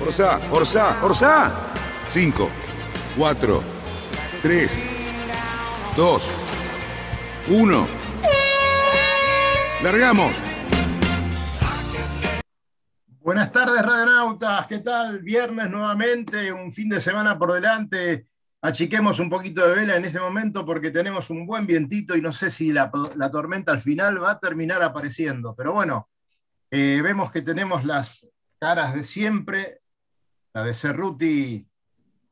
Orsa, Orsa, Orsa. 5, 4, 3, 2, 1. Largamos. Buenas tardes, radionautas. ¿Qué tal? Viernes nuevamente, un fin de semana por delante. Achiquemos un poquito de vela en este momento porque tenemos un buen vientito y no sé si la, la tormenta al final va a terminar apareciendo. Pero bueno, eh, vemos que tenemos las caras de siempre. La de Cerruti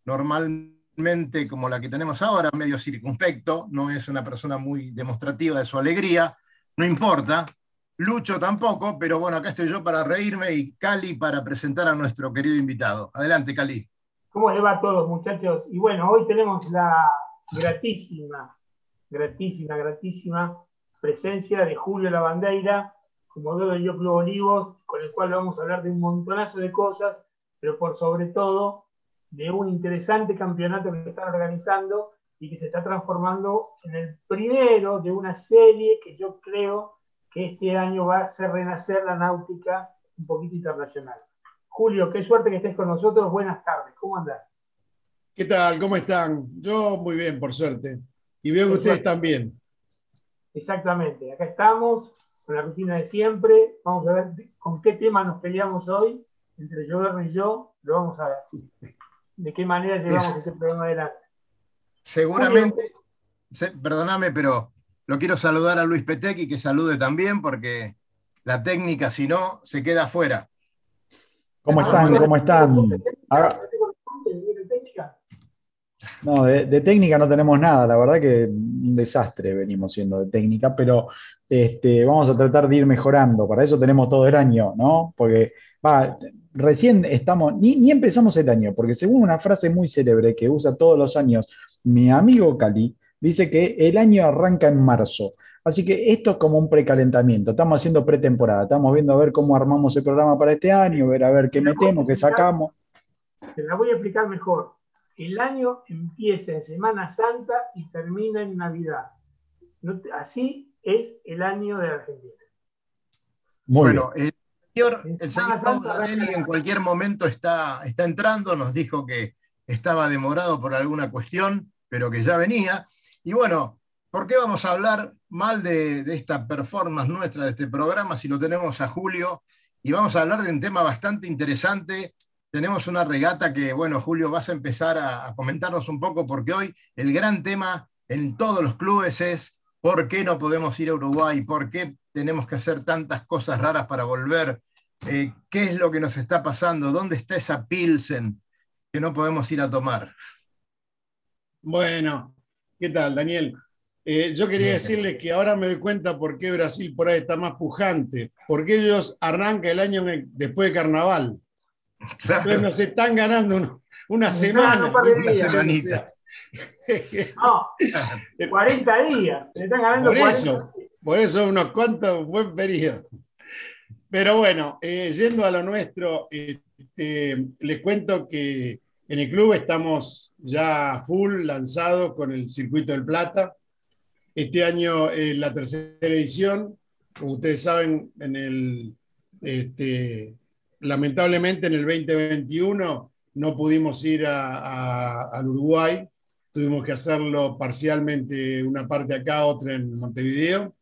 normalmente como la que tenemos ahora, medio circunspecto, no es una persona muy demostrativa de su alegría, no importa, Lucho tampoco, pero bueno, acá estoy yo para reírme y Cali para presentar a nuestro querido invitado. Adelante, Cali. ¿Cómo le va a todos, muchachos? Y bueno, hoy tenemos la gratísima, gratísima, gratísima presencia de Julio Lavandeira, como de Yo Club Olivos, con el cual vamos a hablar de un montonazo de cosas, pero por sobre todo de un interesante campeonato que están organizando y que se está transformando en el primero de una serie que yo creo que este año va a hacer renacer la náutica un poquito internacional. Julio, qué suerte que estés con nosotros. Buenas tardes, ¿cómo andás? ¿Qué tal? ¿Cómo están? Yo muy bien, por suerte. Y veo que ustedes también. Exactamente, acá estamos con la rutina de siempre. Vamos a ver con qué tema nos peleamos hoy, entre yo y yo, lo vamos a ver. De qué manera llevamos este programa adelante. Seguramente, se, perdóname, pero lo quiero saludar a Luis Petequi, que salude también, porque la técnica, si no, se queda afuera. ¿Cómo están? ¿Cómo están? Ahora- No, de, de técnica no tenemos nada, la verdad que un desastre venimos siendo de técnica, pero este, vamos a tratar de ir mejorando, para eso tenemos todo el año, ¿no? Porque va, recién estamos, ni, ni empezamos el año, porque según una frase muy célebre que usa todos los años mi amigo Cali, dice que el año arranca en marzo. Así que esto es como un precalentamiento, estamos haciendo pretemporada, estamos viendo a ver cómo armamos el programa para este año, ver a ver qué metemos, qué sacamos. Te la voy a explicar mejor. El año empieza en Semana Santa y termina en Navidad. No te- así es el año de Argentina. Muy bueno, el señor, En el señor arranca- en cualquier momento está, está entrando, nos dijo que estaba demorado por alguna cuestión, pero que ya venía. Y bueno, ¿por qué vamos a hablar mal de, de esta performance nuestra, de este programa, si lo tenemos a Julio? Y vamos a hablar de un tema bastante interesante. Tenemos una regata que, bueno, Julio, vas a empezar a, a comentarnos un poco, porque hoy el gran tema en todos los clubes es por qué no podemos ir a Uruguay, por qué tenemos que hacer tantas cosas raras para volver, eh, qué es lo que nos está pasando, dónde está esa Pilsen que no podemos ir a tomar. Bueno, ¿qué tal, Daniel? Eh, yo quería Bien. decirles que ahora me doy cuenta por qué Brasil por ahí está más pujante, porque ellos arrancan el año después de carnaval. Entonces nos están ganando un- una semana. ganan un par de ¿viste? días. Semanita. No, 40 días. Le están ganando Por 40 eso, por eso unos cuantos buen periodo. Pero bueno, eh, yendo a lo nuestro, este, les cuento que en el club estamos ya full lanzados con el Circuito del Plata. Este año es la tercera edición. Como ustedes saben, en el, este, lamentablemente en el 2021 no pudimos ir a- al Uruguay. Tuvimos que hacerlo parcialmente, una parte acá, otra en Montevideo.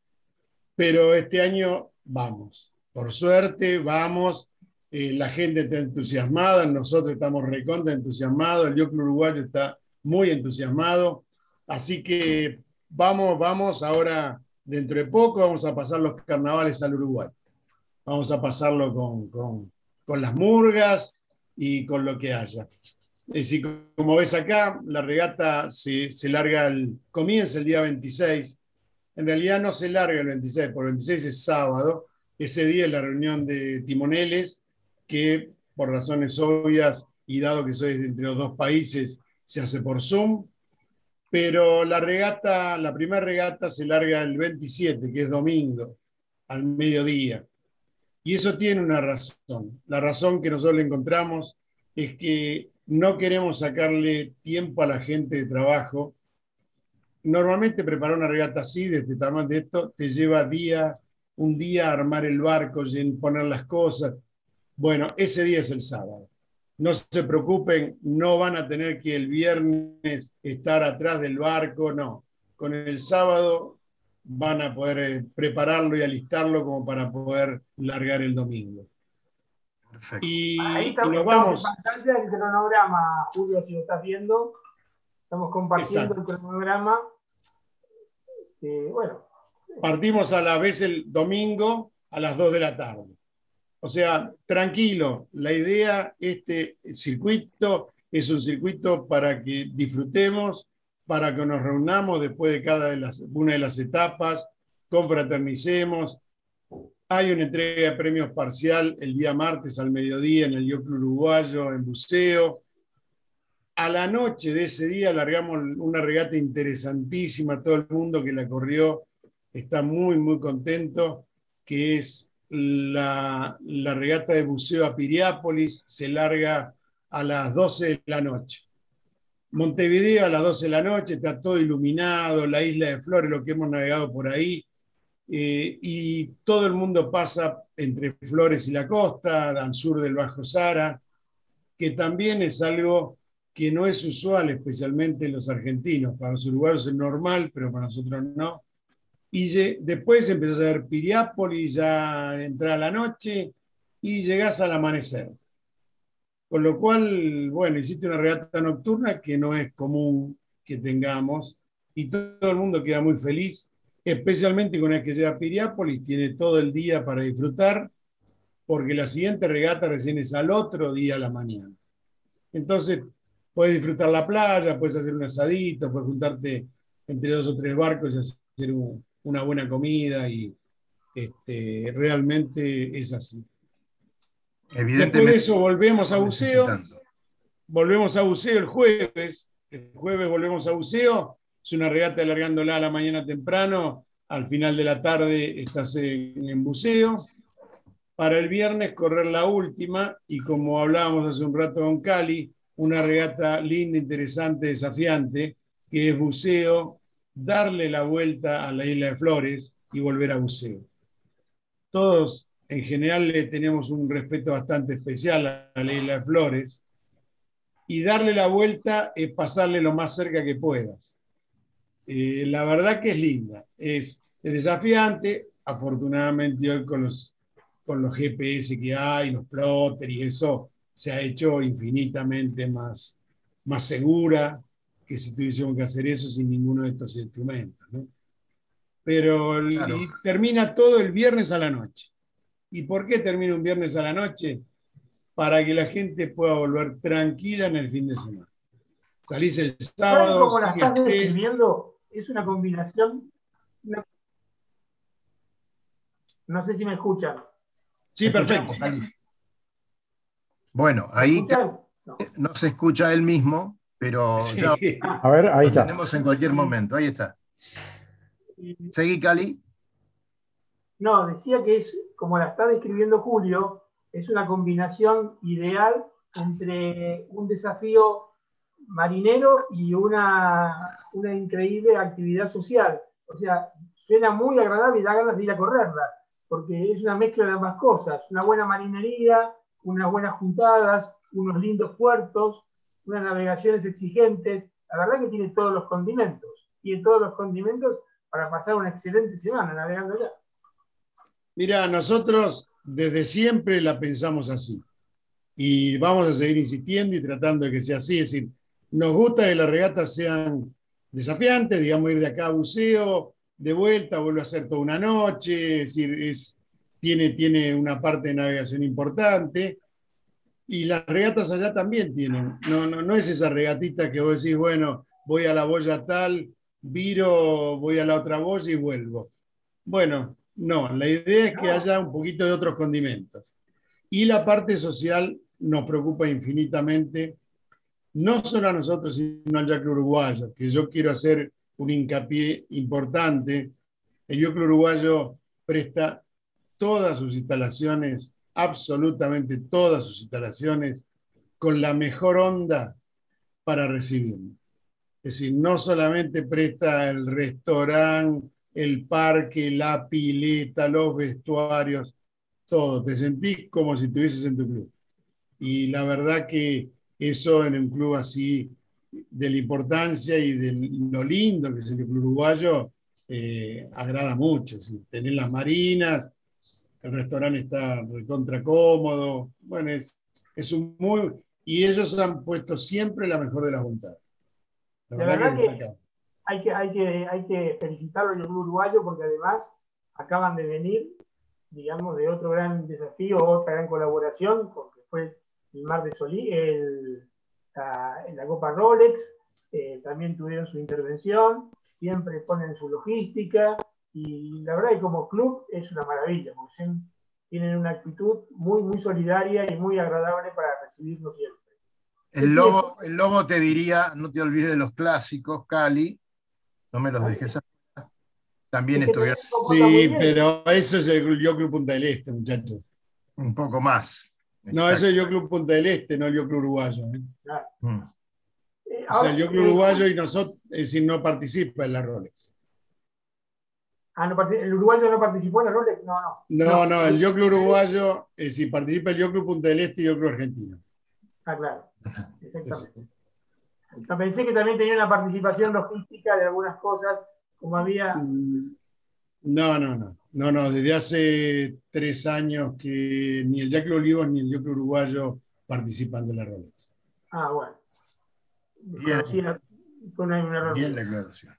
Pero este año vamos. Por suerte, vamos. Eh, la gente está entusiasmada, nosotros estamos recontra entusiasmados, el Club Uruguayo está muy entusiasmado. Así que vamos, vamos, ahora dentro de poco vamos a pasar los carnavales al Uruguay. Vamos a pasarlo con, con- con las murgas y con lo que haya. Es decir, como ves acá, la regata se, se larga, comienza el día 26. En realidad no se larga el 26, porque el 26 es sábado. Ese día es la reunión de timoneles que por razones obvias y dado que soy entre los dos países, se hace por Zoom. Pero la regata, la primera regata se larga el 27, que es domingo, al mediodía. Y eso tiene una razón. La razón que nosotros le encontramos es que no queremos sacarle tiempo a la gente de trabajo. Normalmente preparar una regata así, de este tamaño de esto, te lleva día, un día armar el barco, poner las cosas. Bueno, ese día es el sábado. No se preocupen, no van a tener que el viernes estar atrás del barco, no. Con el sábado van a poder eh, prepararlo y alistarlo como para poder largar el domingo. Perfecto. Y, Ahí estamos, y nos vamos. pantalla el cronograma, Julio, si lo estás viendo. Estamos compartiendo el cronograma. Este, bueno. Partimos a la vez el domingo a las 2 de la tarde. O sea, tranquilo, la idea, este circuito es un circuito para que disfrutemos, para que nos reunamos después de cada una de las etapas, confraternicemos. Hay una entrega de premios parcial el día martes al mediodía en el Yoclo Uruguayo, en Buceo. A la noche de ese día largamos una regata interesantísima, todo el mundo que la corrió está muy, muy contento, que es la, la regata de buceo a Piriápolis, se larga a las 12 de la noche. Montevideo a las 12 de la noche, está todo iluminado, la isla de Flores, lo que hemos navegado por ahí, eh, y todo el mundo pasa entre Flores y la costa, al sur del Bajo Sara, que también es algo que no es usual, especialmente en los argentinos. Para los uruguayos es normal, pero para nosotros no. Y después empezás a ver Piriápolis, ya entra la noche y llegás al amanecer. Con lo cual, bueno, hiciste una regata nocturna que no es común que tengamos y todo el mundo queda muy feliz, especialmente con el que llega a Piriápolis, tiene todo el día para disfrutar, porque la siguiente regata recién es al otro día a la mañana. Entonces, puedes disfrutar la playa, puedes hacer un asadito, puedes juntarte entre dos o tres barcos y hacer una buena comida y este, realmente es así. Después de eso volvemos a buceo. Volvemos a buceo el jueves. El jueves volvemos a buceo. Es una regata alargándola a la mañana temprano. Al final de la tarde estás en, buceo. Para el viernes correr la última y como hablábamos hace un rato con Cali, una regata linda, interesante, desafiante, que es buceo, darle la vuelta a la isla de Flores y volver a buceo. Todos en general le tenemos un respeto bastante especial a la isla de Flores, y darle la vuelta es pasarle lo más cerca que puedas. Eh, la verdad que es linda, es, desafiante, afortunadamente hoy con los, con los GPS que hay, los plotters y eso, se ha hecho infinitamente más, más segura que si tuviésemos que hacer eso sin ninguno de estos instrumentos. Pero termina todo el viernes a la noche. ¿Y por qué termina un viernes a la noche? Para que la gente pueda volver tranquila en el fin de semana. Salís el sábado. Como la estás describiendo, es una combinación. No sé si me escuchan. Sí, perfecto. Bueno, ahí no. se escucha él mismo, pero a ver, ahí está. tenemos en cualquier momento. Ahí está. Seguí, Cali. No, decía que es, como la está describiendo Julio, es una combinación ideal entre un desafío marinero y una, una increíble actividad social. O sea, suena muy agradable y da ganas de ir a correrla, porque es una mezcla de ambas cosas, una buena marinería, unas buenas juntadas, unos lindos puertos, unas navegaciones exigentes. La verdad que tiene todos los condimentos, tiene todos los condimentos para pasar una excelente semana navegando allá. Mira, nosotros desde siempre la pensamos así y vamos a seguir insistiendo y tratando de que sea así. Es decir, nos gusta que las regatas sean desafiantes, digamos, ir de acá a buceo, de vuelta, vuelve a hacer toda una noche, es decir, es, tiene, tiene una parte de navegación importante. Y las regatas allá también tienen. No, no, no es esa regatita que vos decís, bueno, voy a la boya tal, viro, voy a la otra boya y vuelvo. Bueno, no, la idea es que haya un poquito de otros condimentos. Y la parte social nos preocupa infinitamente, no solo a nosotros, sino al Yacle uruguayo, que yo quiero hacer un hincapié importante. El Yacle uruguayo presta todas sus instalaciones, absolutamente todas sus instalaciones, con la mejor onda para recibirnos. Es decir, no solamente presta el restaurante, el parque, la pileta, los vestuarios, todo. Te sentís como si estuvieses en tu club. Y la verdad que eso en un club así, de la importancia y de lo lindo que es el club uruguayo, eh, agrada mucho. Tener las marinas, el restaurante está recontra cómodo. Bueno, es, es un muy. Y ellos han puesto siempre la mejor de las voluntades. La verdad, que, hay, que, hay, que, hay que felicitarlo en el club uruguayo porque además acaban de venir, digamos, de otro gran desafío, otra gran colaboración, porque fue el Mar de Solí, el, la, la, Copa Rolex, eh, también tuvieron su intervención, siempre ponen su logística y la verdad que como club es una maravilla, porque tienen una actitud muy, muy solidaria y muy agradable para recibirnos siempre. El lobo, el lobo te diría, no te olvides de los clásicos, Cali, no me los dejes También estuvieron. Sí, pero eso es el Yo Club Punta del Este, muchachos. Un poco más. No, eso es el Yo Club Punta del Este, no el Yo Club Uruguayo. ¿eh? Mm. O sea, el Yo Club Uruguayo y nosotros, es decir, no participa en la Rolex. Ah, no, ¿el uruguayo no participó en la Rolex? No, no. No, no, el Yo Club Uruguayo, es decir, participa el Yo Club Punta del Este y el Yo Club Argentino. Ah, claro. Exactamente. Pensé que también tenía una participación logística de algunas cosas, como había. Mm, no, no, no. No, no, desde hace tres años que ni el Jack Olivos ni el Jack Uruguayo participan de la Rolex. Ah, bueno. Bien, una, una Bien la aclaración.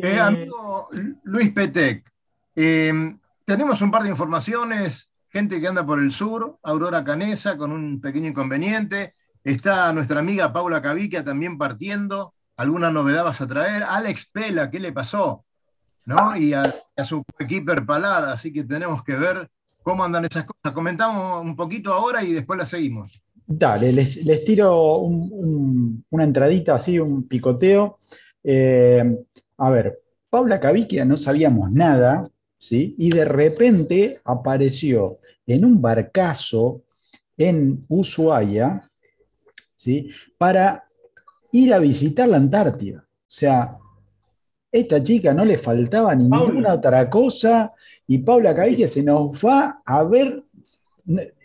Eh, eh, amigo Luis Petec, eh, tenemos un par de informaciones, gente que anda por el sur, Aurora Canesa con un pequeño inconveniente, Está nuestra amiga Paula Caviquia también partiendo. ¿Alguna novedad vas a traer? Alex Pela, ¿qué le pasó? ¿No? Y a, su equipo Palada, así que tenemos que ver cómo andan esas cosas. Comentamos un poquito ahora y después la seguimos. Dale, les, tiro una entradita así, un picoteo. Eh, a ver, Paula Caviquia no sabíamos nada, ¿sí? Y de repente apareció en un barcazo en Ushuaia, ¿sí? para ir a visitar la Antártida. O sea, esta chica no le faltaba ninguna otra cosa y Paula Cavigia se nos va a ver,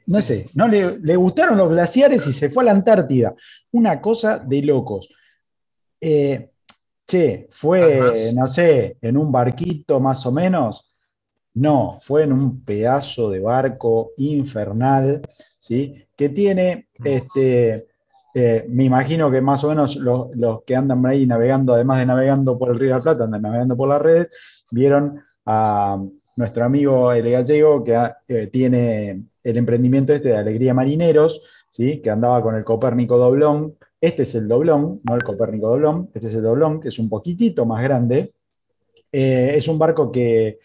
no, sé, no le, gustaron los glaciares y se fue a la Antártida. Una cosa de locos. Eh, che, fue, no sé, en un barquito más o menos. No, fue en un pedazo de barco infernal, ¿sí? Que tiene este, eh, me imagino que más o menos los, que andan ahí navegando, además de navegando por el Río de la Plata, andan navegando por las redes, vieron a nuestro amigo el gallego que eh, tiene el emprendimiento este de Alegría Marineros, ¿sí? que andaba con el Copérnico Doblón. Este es el doblón, no el Copérnico Doblón, este es el doblón, que es un poquitito más grande. Eh, es un barco que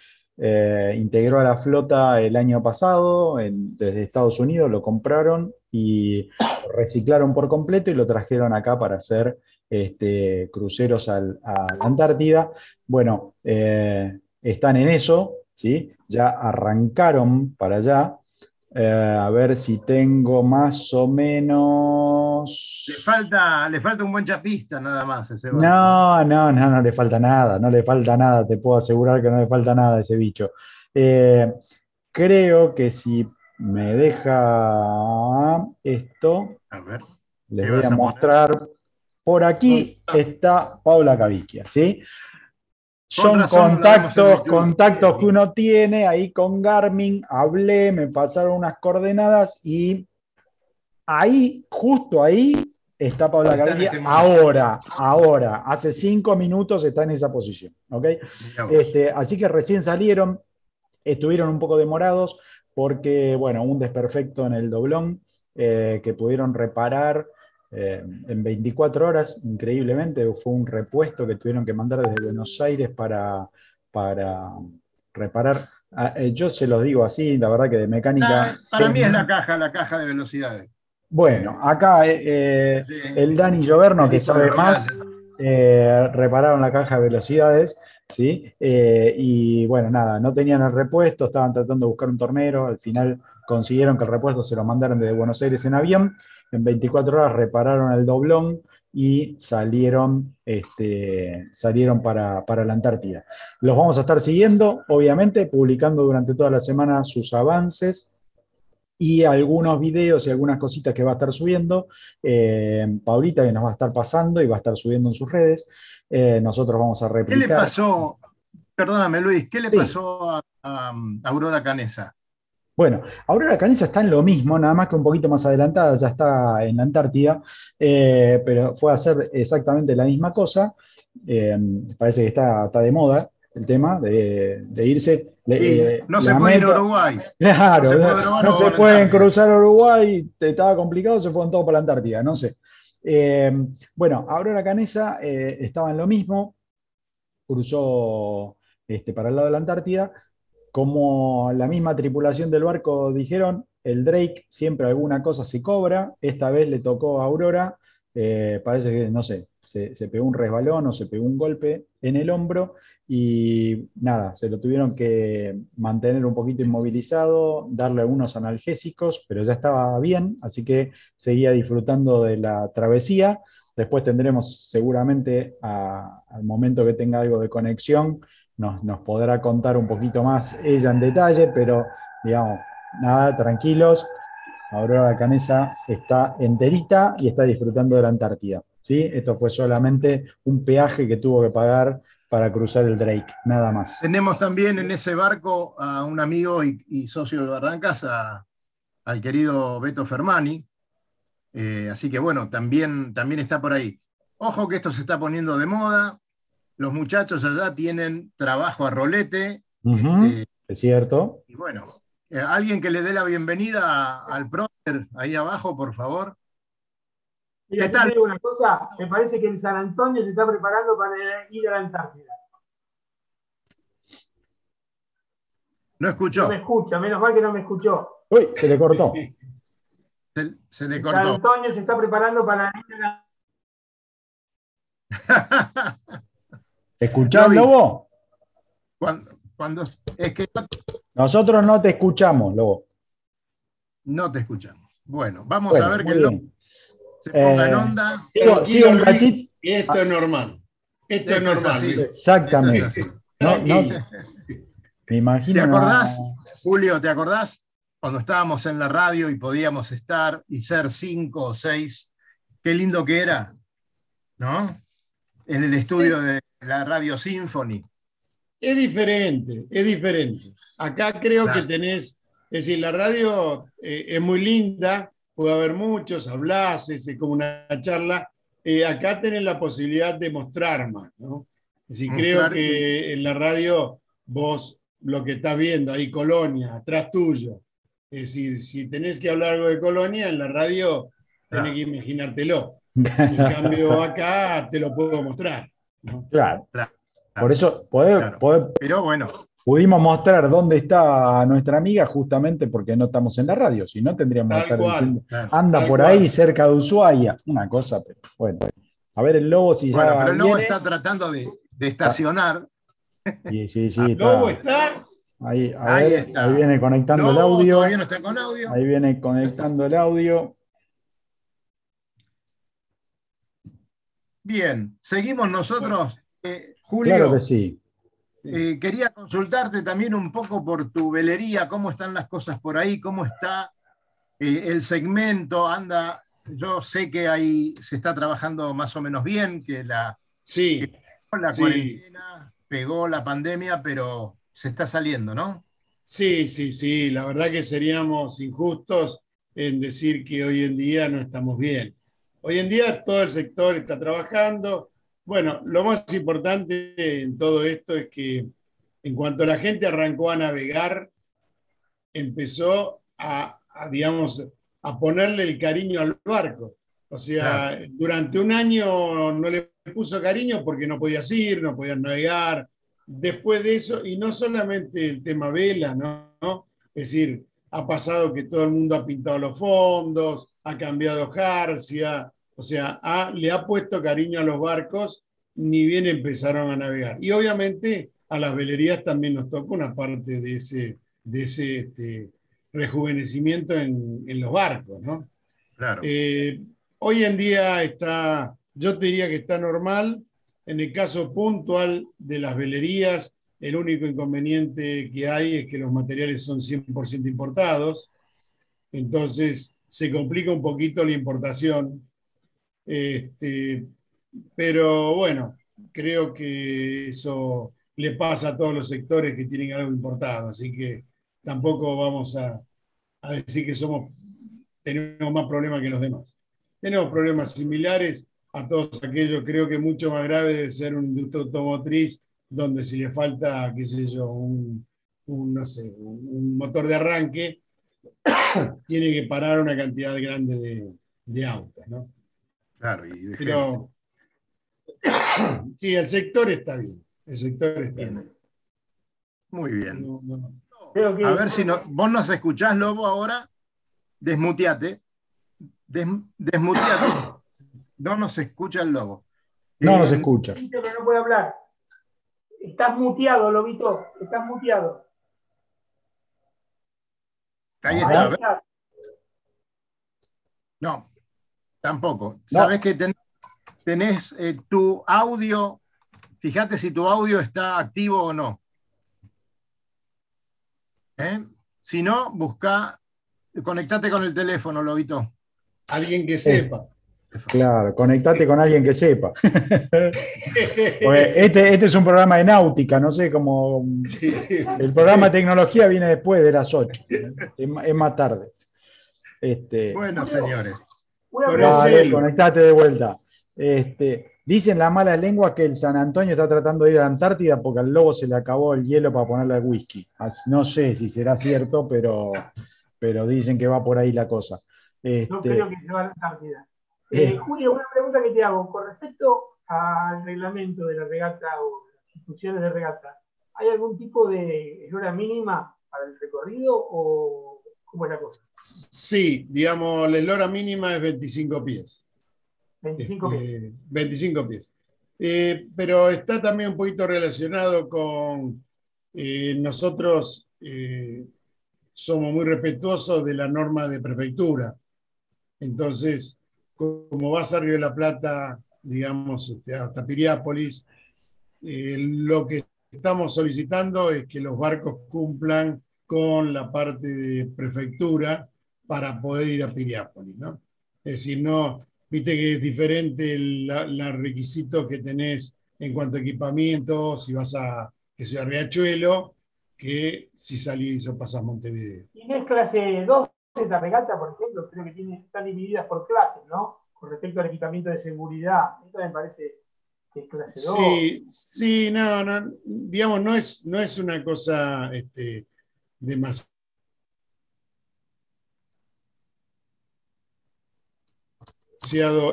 integró a la flota el año pasado desde Estados Unidos, lo compraron y reciclaron por completo y lo trajeron acá para hacer este, cruceros a la Antártida. Bueno, eh, están en eso, ¿sí? ya arrancaron para allá. Eh, a ver si tengo más o menos. Le falta, le falta un buen chapista, nada más. Ese no, no, no, no le falta nada, no le falta nada, te puedo asegurar que no le falta nada a ese bicho. Eh, creo que si me deja esto. A ver. Les voy a, mostrar. Por aquí está Paula Caviquia, ¿sí? Son contactos, contactos que uno tiene ahí con Garmin, hablé, me pasaron unas coordenadas y ahí, justo ahí, está Paula Caviquia. Este ahora, ahora, hace cinco minutos está en esa posición. ¿ok? Este, así que recién salieron, estuvieron un poco demorados porque, bueno, un desperfecto en el doblón eh, que pudieron reparar eh, en 24 horas, increíblemente, fue un repuesto que tuvieron que mandar desde Buenos Aires para, para reparar. Ah, eh, yo se los digo así, la verdad que de mecánica... para mí es la caja, la caja de velocidades. Bueno, acá eh, Sí. el Dani Lloverno, que sabe más, eh, repararon la caja de velocidades, ¿sí? Eh, y bueno, nada, no tenían el repuesto, estaban tratando de buscar un tornero, al final consiguieron que el repuesto se lo mandaran desde Buenos Aires en avión, en 24 horas repararon el doblón y salieron, este, salieron para, para la Antártida. Los vamos a estar siguiendo, obviamente, publicando durante toda la semana sus avances y algunos videos y algunas cositas que va a estar subiendo. Eh, Paulita que nos va a estar pasando y va a estar subiendo en sus redes. Eh, nosotros vamos a ¿Qué le replicar. pasó? Perdóname, Luis, ¿qué le Sí. pasó a, a Aurora Canesa? Bueno, Aurora Canesa está en lo mismo, nada más que un poquito más adelantada, ya está en la Antártida, eh, pero fue a hacer exactamente la misma cosa. Eh, parece que está, está de moda el tema de, de irse. Le- Sí, eh, no se puede ir a Uruguay. Claro, No se no, puede Uruguay, no no se pueden cruzar Uruguay, te- estaba complicado, se fueron todos para la Antártida, no sé. Eh, bueno, Aurora Canesa eh, estaba en lo mismo, cruzó este, para el lado de la Antártida, como la misma tripulación del barco dijeron, el Drake siempre alguna cosa se cobra, esta vez le tocó a Aurora, eh, parece que, no sé, se, pegó un resbalón o se pegó un golpe en el hombro y nada, se lo tuvieron que mantener un poquito inmovilizado, darle algunos analgésicos, pero ya estaba bien, así que seguía disfrutando de la travesía. Después tendremos seguramente al momento que tenga algo de conexión, nos podrá contar un poquito más ella en detalle, pero digamos, nada, tranquilos. Aurora Canesa está enterita y está disfrutando de la Antártida. ¿sí? Esto fue solamente un peaje que tuvo que pagar para cruzar el Drake, nada más. Tenemos también en ese barco a un amigo y, y socio del Barrancas, a- al querido Beto Fermani. Eh, así que bueno, también, también está por ahí. Ojo que esto se está poniendo de moda. Los muchachos allá tienen trabajo a rolete. Este, Es cierto. y bueno, eh, alguien que le dé la bienvenida a- al prócer ahí abajo, por favor. Mira, ¿Qué tal? te digo una cosa, me parece que el San Antonio se está preparando para ir a la Antártida. No No escuchó, me escucha, menos mal que no me escuchó. Uy, se le cortó. se, se le San cortó. Antonio se está preparando para ir a la ¿Escuchás. Lobo? cuando, cuando- es que no- Nosotros no te escuchamos, Lobo. no te escuchamos. Bueno, vamos Bueno, a ver que se ponga en Eh, onda. Sigo, sigo un cachito. Y esto es normal. Esto es normal. Exactamente. Es. No, no, me imagino. ¿Te una- acordás, Julio, te acordás? Cuando estábamos en la radio y podíamos estar y ser cinco o seis, qué lindo que era, ¿no? En el estudio de la Radio Symphony. Es diferente, es diferente. Acá creo Claro. que tenés, es decir, la radio eh, es muy linda, puede haber muchos, hablás, es como una charla. Eh, acá tenés la posibilidad de mostrar más, ¿no? Es decir, creo Mostrar que en la radio vos lo que estás viendo ahí, Colonia, atrás tuyo. Es decir, si tenés que hablar algo de Colonia, en la radio tenés Claro. que imaginártelo. En cambio, acá te lo puedo mostrar. ¿no? Claro. Claro. Por eso poder- Claro. poder- Pero bueno, pudimos mostrar dónde está nuestra amiga justamente porque no estamos en la radio, si no tendríamos que estar cual. diciendo, anda por cual. ahí cerca de Ushuaia, una cosa, pero bueno. A ver el lobo si Bueno, pero el lobo viene. está tratando de, de estacionar. Sí, sí, sí, está. Lobo está. Ahí, a Ahí ver, está. ahí viene conectando el audio. todavía no está con audio. Ahí viene conectando el audio. Bien, seguimos nosotros. Eh, Julio, Claro que sí. Eh, quería consultarte también un poco por tu velería, cómo están las cosas por ahí, cómo está eh, el segmento, anda, yo sé que ahí se está trabajando más o menos bien, que la, Sí, la Sí. cuarentena pegó la pandemia, pero se está saliendo, ¿no? sí, sí, sí. La verdad que seríamos injustos en decir que hoy en día no estamos bien. Hoy en día todo el sector está trabajando. Bueno, lo más importante en todo esto es que en cuanto la gente arrancó a navegar, empezó a, a, digamos, a ponerle el cariño al barco. O sea, durante un año no le puso cariño porque no podías ir, no podías navegar. Después de eso, y no solamente el tema vela, ¿no? ¿no? Es decir, ha pasado que todo el mundo ha pintado los fondos, ha cambiado Jarcia, o sea, le ha puesto cariño a los barcos, ni bien empezaron a navegar. Y obviamente a las velerías también nos toca una parte de ese, de ese este, rejuvenecimiento en, los barcos, ¿no? Claro. Eh, hoy en día está, yo te diría que está normal. En el caso puntual de las velerías, el único inconveniente que hay es que los materiales son 100% importados. Entonces se complica un poquito la importación. Este, pero bueno, creo que eso le pasa a todos los sectores que tienen algo importado, así que tampoco vamos a, decir que somos, tenemos más problemas que los demás. Tenemos problemas similares a todos aquellos, creo que mucho más grave debe ser un industria automotriz donde si le falta, qué sé yo, un, motor de arranque, tiene que parar una cantidad grande de, autos, ¿no? Claro, y de Pero, sí, el sector está bien. El sector está bien. Muy bien. A ver si no, vos nos escuchás, Lobo, ahora. Desmuteate. desmuteate. No nos escucha el Lobo. No nos eh, escucha. no puede hablar. Estás muteado, Lobito. Estás muteado. Ahí está. No, tampoco. Sabes que tenés eh, tu audio fíjate si tu audio está activo o no. ¿Eh? Si no, busca, conectate con el teléfono, Lobito. Alguien que sepa. Claro, conectate con alguien que sepa. este, este, es un programa de náutica, no sé cómo. El programa de tecnología viene después de las 8. Es, más tarde. Este, bueno, señores. Conectate de vuelta. Este, Dicen la mala lengua que el San Antonio está tratando de ir a la Antártida porque al lobo se le acabó el hielo para ponerle el whisky. No sé si será cierto, pero, pero dicen que va por ahí la cosa. no este, creo que se va a la Antártida. Eh, Julio, una pregunta que te hago. Con respecto al reglamento de la regata o las instrucciones de regata, ¿hay algún tipo de hora mínima para el recorrido o cómo es la cosa? Sí, digamos, la hora mínima es 25 pies. 25 pies. 25 este, pies. Eh, pero está también un poquito relacionado con eh, nosotros eh, somos muy respetuosos de la norma de prefectura. Entonces, como vas a Río de la Plata, digamos, este, hasta Piriápolis, lo que estamos solicitando es que los barcos cumplan con la parte de prefectura para poder ir a Piriápolis, ¿no? Es decir, no, Viste que es diferente el requisito que tenés en cuanto a equipamiento, si vas a, que sea Riachuelo, que si salís o pasás Montevideo. Tienes clase 2 esta regata, por ejemplo, creo que tiene, están divididas por clases, ¿no? Con respecto al equipamiento de seguridad. Esto me parece que es clase 2. Sí, sí, no, no, digamos, no es, no es una cosa este, demasiado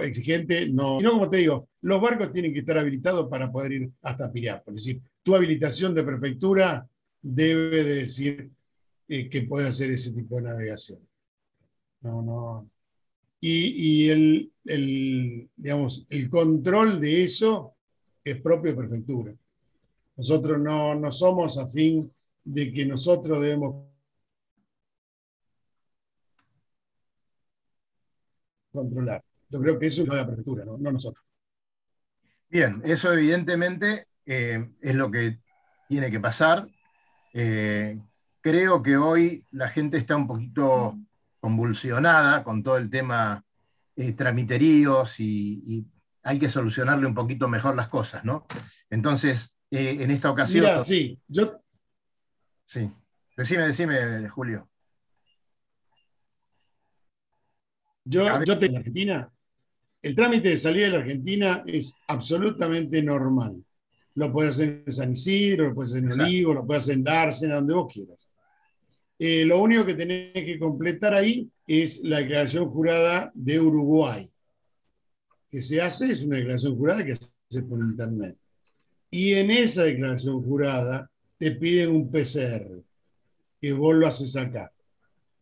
exigente, no. Sino, como te digo, los barcos tienen que estar habilitados para poder ir hasta Piriápolis. Es decir, tu habilitación de prefectura debe decir eh, que puede hacer ese tipo de navegación. No, no. Y, el, el, digamos, el control de eso es propio de prefectura. Nosotros no, no somos a fin de que nosotros debemos controlar. Yo creo que eso es la prefectura, no, nosotros. Bien, eso evidentemente eh, es lo que tiene que pasar. Eh, creo que hoy la gente está un poquito convulsionada con todo el tema eh, tramiteríos y, hay que solucionarle un poquito mejor las cosas, ¿no? Entonces, en esta ocasión... Mira, sí, yo... Sí, decime, decime, Julio. Yo, yo tengo en Argentina el trámite de salida de la Argentina es absolutamente normal. Lo puedes hacer en San Isidro, lo puedes hacer en Olivo, lo puedes hacer en Dársena, donde vos quieras. Eh, lo único que tenés que completar ahí es la declaración jurada de Uruguay. Que se hace, es una declaración jurada que se hace por internet. Y en esa declaración jurada te piden un PCR, que vos lo haces acá.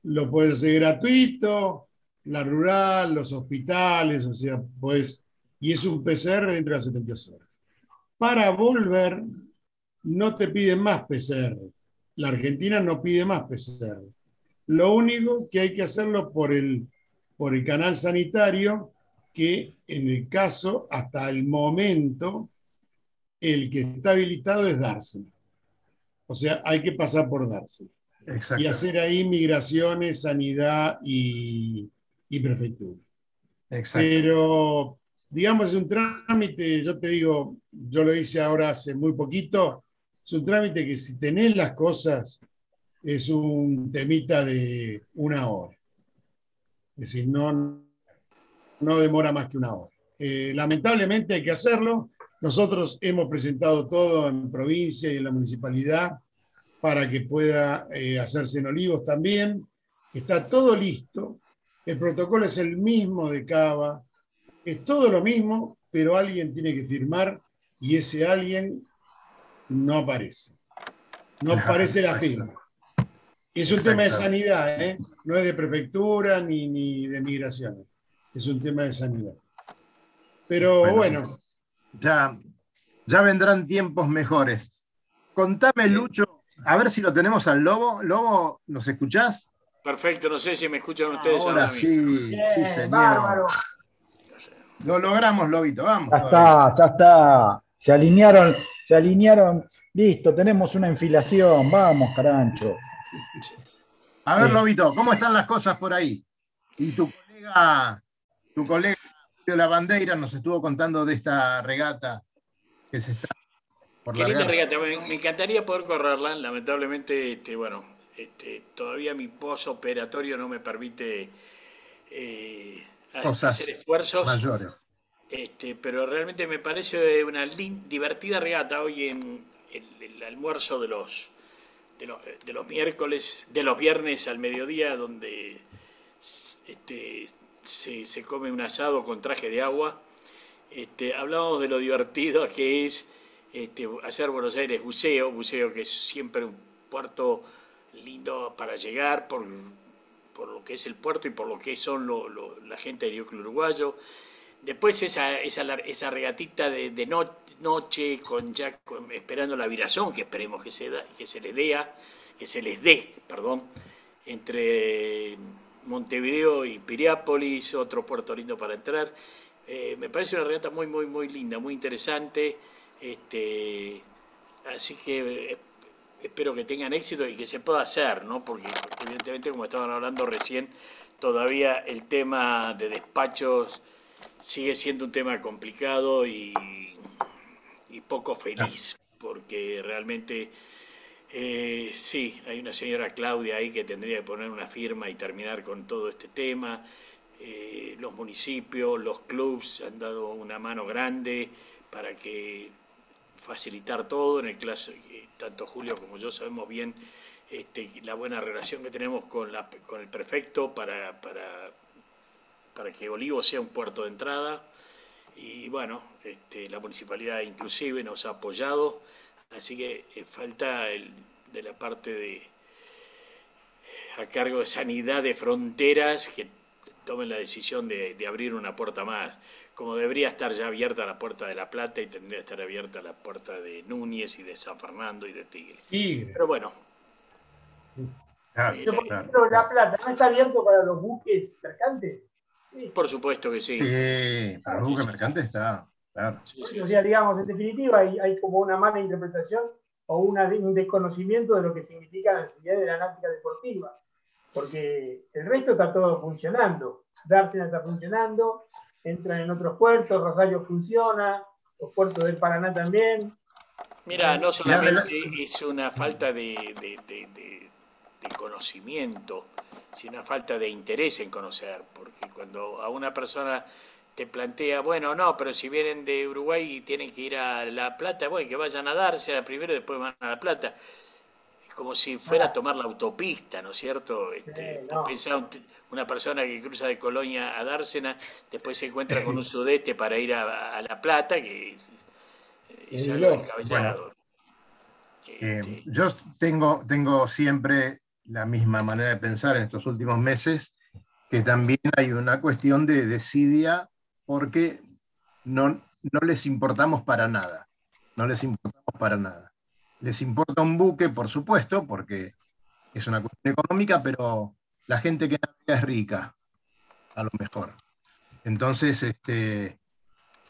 Lo puedes hacer gratuito, la rural, los hospitales, o sea, pues, y es un PCR dentro de las 72 horas. Para volver, no te piden más PCR. La Argentina no pide más PCR. Lo único que hay que hacerlo por el, por el canal sanitario, que en el caso, hasta el momento, el que está habilitado es dárselo. O sea, hay que pasar por dárselo. Y hacer ahí migraciones, sanidad y, y prefectura. Exacto. Pero, digamos, es un trámite, yo te digo, yo lo hice ahora hace muy poquito, es un trámite que si tenés las cosas, es un temita de una hora. Es decir, no, no demora más que una hora. Eh, lamentablemente hay que hacerlo. Nosotros hemos presentado todo en provincia y en la municipalidad para que pueda eh, hacerse en Olivos también. Está todo listo. El protocolo es el mismo de Cava. Es todo lo mismo, pero alguien tiene que firmar y ese alguien no aparece. No aparece la firma. Es un tema de sanidad, ¿eh? no es de prefectura ni, ni de migraciones. Es un tema de sanidad. Pero bueno. Ya, ya vendrán tiempos mejores. Contame, Lucho, a ver si lo tenemos al Lobo. Lobo, ¿nos escuchás? Perfecto, no sé si me escuchan ustedes ahora. sí, sí, señor. Lo logramos, Lobito, vamos. Ya está, ya está. Se alinearon, se alinearon. Listo, tenemos una infilación. Vamos, carancho. A ver, Lobito, ¿cómo están las cosas por ahí? Y tu colega, tu colega de la bandera nos estuvo contando de esta regata que se está por Qué linda regata, me, encantaría poder correrla, lamentablemente, este, bueno, este, todavía mi posoperatorio no me permite eh, hacer esfuerzos. Mayores. Este, pero realmente me parece una divertida regata hoy en el, almuerzo de los, de los, miércoles, de los viernes al mediodía, donde este, se, come un asado con traje de agua. Este, hablamos de lo divertido que es este, hacer Buenos Aires buceo, buceo que es siempre un puerto lindo para llegar por, por lo que es el puerto y por lo que son la gente del núcleo uruguayo. Después esa, esa, esa regatita de, de noche con ya esperando la viración, que esperemos que se, da, que se le dé, que se les dé, perdón, entre Montevideo y Piriápolis, otro puerto lindo para entrar. Eh, me parece una regata muy, muy, muy linda, muy interesante. Este, así que eh, espero que tengan éxito y que se pueda hacer, ¿no? Porque evidentemente, como estaban hablando recién, todavía el tema de despachos sigue siendo un tema complicado y, poco feliz, porque realmente eh, sí, hay una señora Claudia ahí que tendría que poner una firma y terminar con todo este tema. Eh, los municipios, los clubs han dado una mano grande para que facilitar todo. En el caso, tanto Julio como yo sabemos bien este, la buena relación que tenemos con, la, con el prefecto para, para para que Olivo sea un puerto de entrada. Y bueno, este, la municipalidad inclusive nos ha apoyado, así que eh, falta el, de la parte de a cargo de sanidad de fronteras que tomen la decisión de, abrir una puerta más, como debería estar ya abierta la puerta de La Plata y tendría que estar abierta la puerta de Núñez y de San Fernando y de Tigre. Pero bueno. La Plata no está abierto para los buques mercantes. Por supuesto que sí. Sí, para los buques mercantes está, claro. o sea, digamos, en definitiva hay, hay como una mala interpretación o una, un desconocimiento de lo que significa la necesidad de la náutica deportiva. Porque el resto está todo funcionando. Dársena está funcionando, entran en otros puertos, Rosario funciona, los puertos del Paraná también. Mira, no solamente es una falta de, de, de, de conocimiento, sino una falta de interés en conocer, porque cuando a una persona te plantea, bueno, no, pero si vienen de Uruguay y tienen que ir a La Plata, bueno, que vayan a darse a primero y después van a La Plata. Como si fuera a tomar la autopista, ¿no es cierto? Este, una persona que cruza de Colonia a Dársena, después se encuentra con un sudeste para ir a, La Plata, que es algo descabellado. Eh, este, yo tengo, tengo siempre la misma manera de pensar en estos últimos meses, que también hay una cuestión de desidia porque no, no les importamos para nada. No les importamos para nada. Les importa un buque, por supuesto, porque es una cuestión económica, pero la gente que navega es rica, a lo mejor. Entonces, este,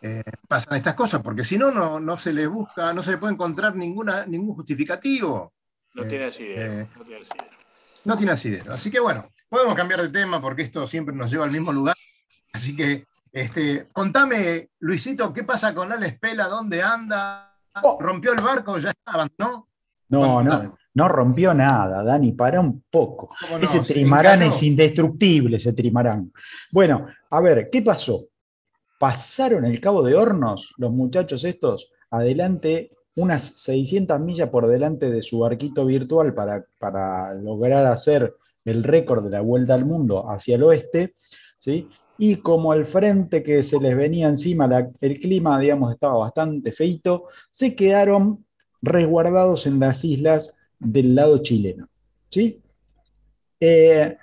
eh, pasan estas cosas, porque si no, no se le busca, no se le puede encontrar ninguna, ningún justificativo. No tiene asidero. Eh, no tiene asidero. No tiene asidero. Así que bueno, podemos cambiar de tema porque esto siempre nos lleva al mismo lugar. Así que, este, contame, Luisito, ¿qué pasa con Alex Pela? ¿Dónde anda? Oh. ¿Rompió el barco? ¿Ya estaban, no? No, no, no rompió nada, Dani, para un poco. ese trimarán es indestructible, ese trimarán. Bueno, a ver, ¿qué pasó? Pasaron el cabo de hornos los muchachos estos adelante, unas 600 millas por delante de su barquito virtual para, para lograr hacer el récord de la vuelta al mundo hacia el oeste, ¿sí? Y como al frente que se les venía encima, el clima, digamos, estaba bastante feito, se quedaron resguardados en las islas del lado chileno. ¿sí? Eh,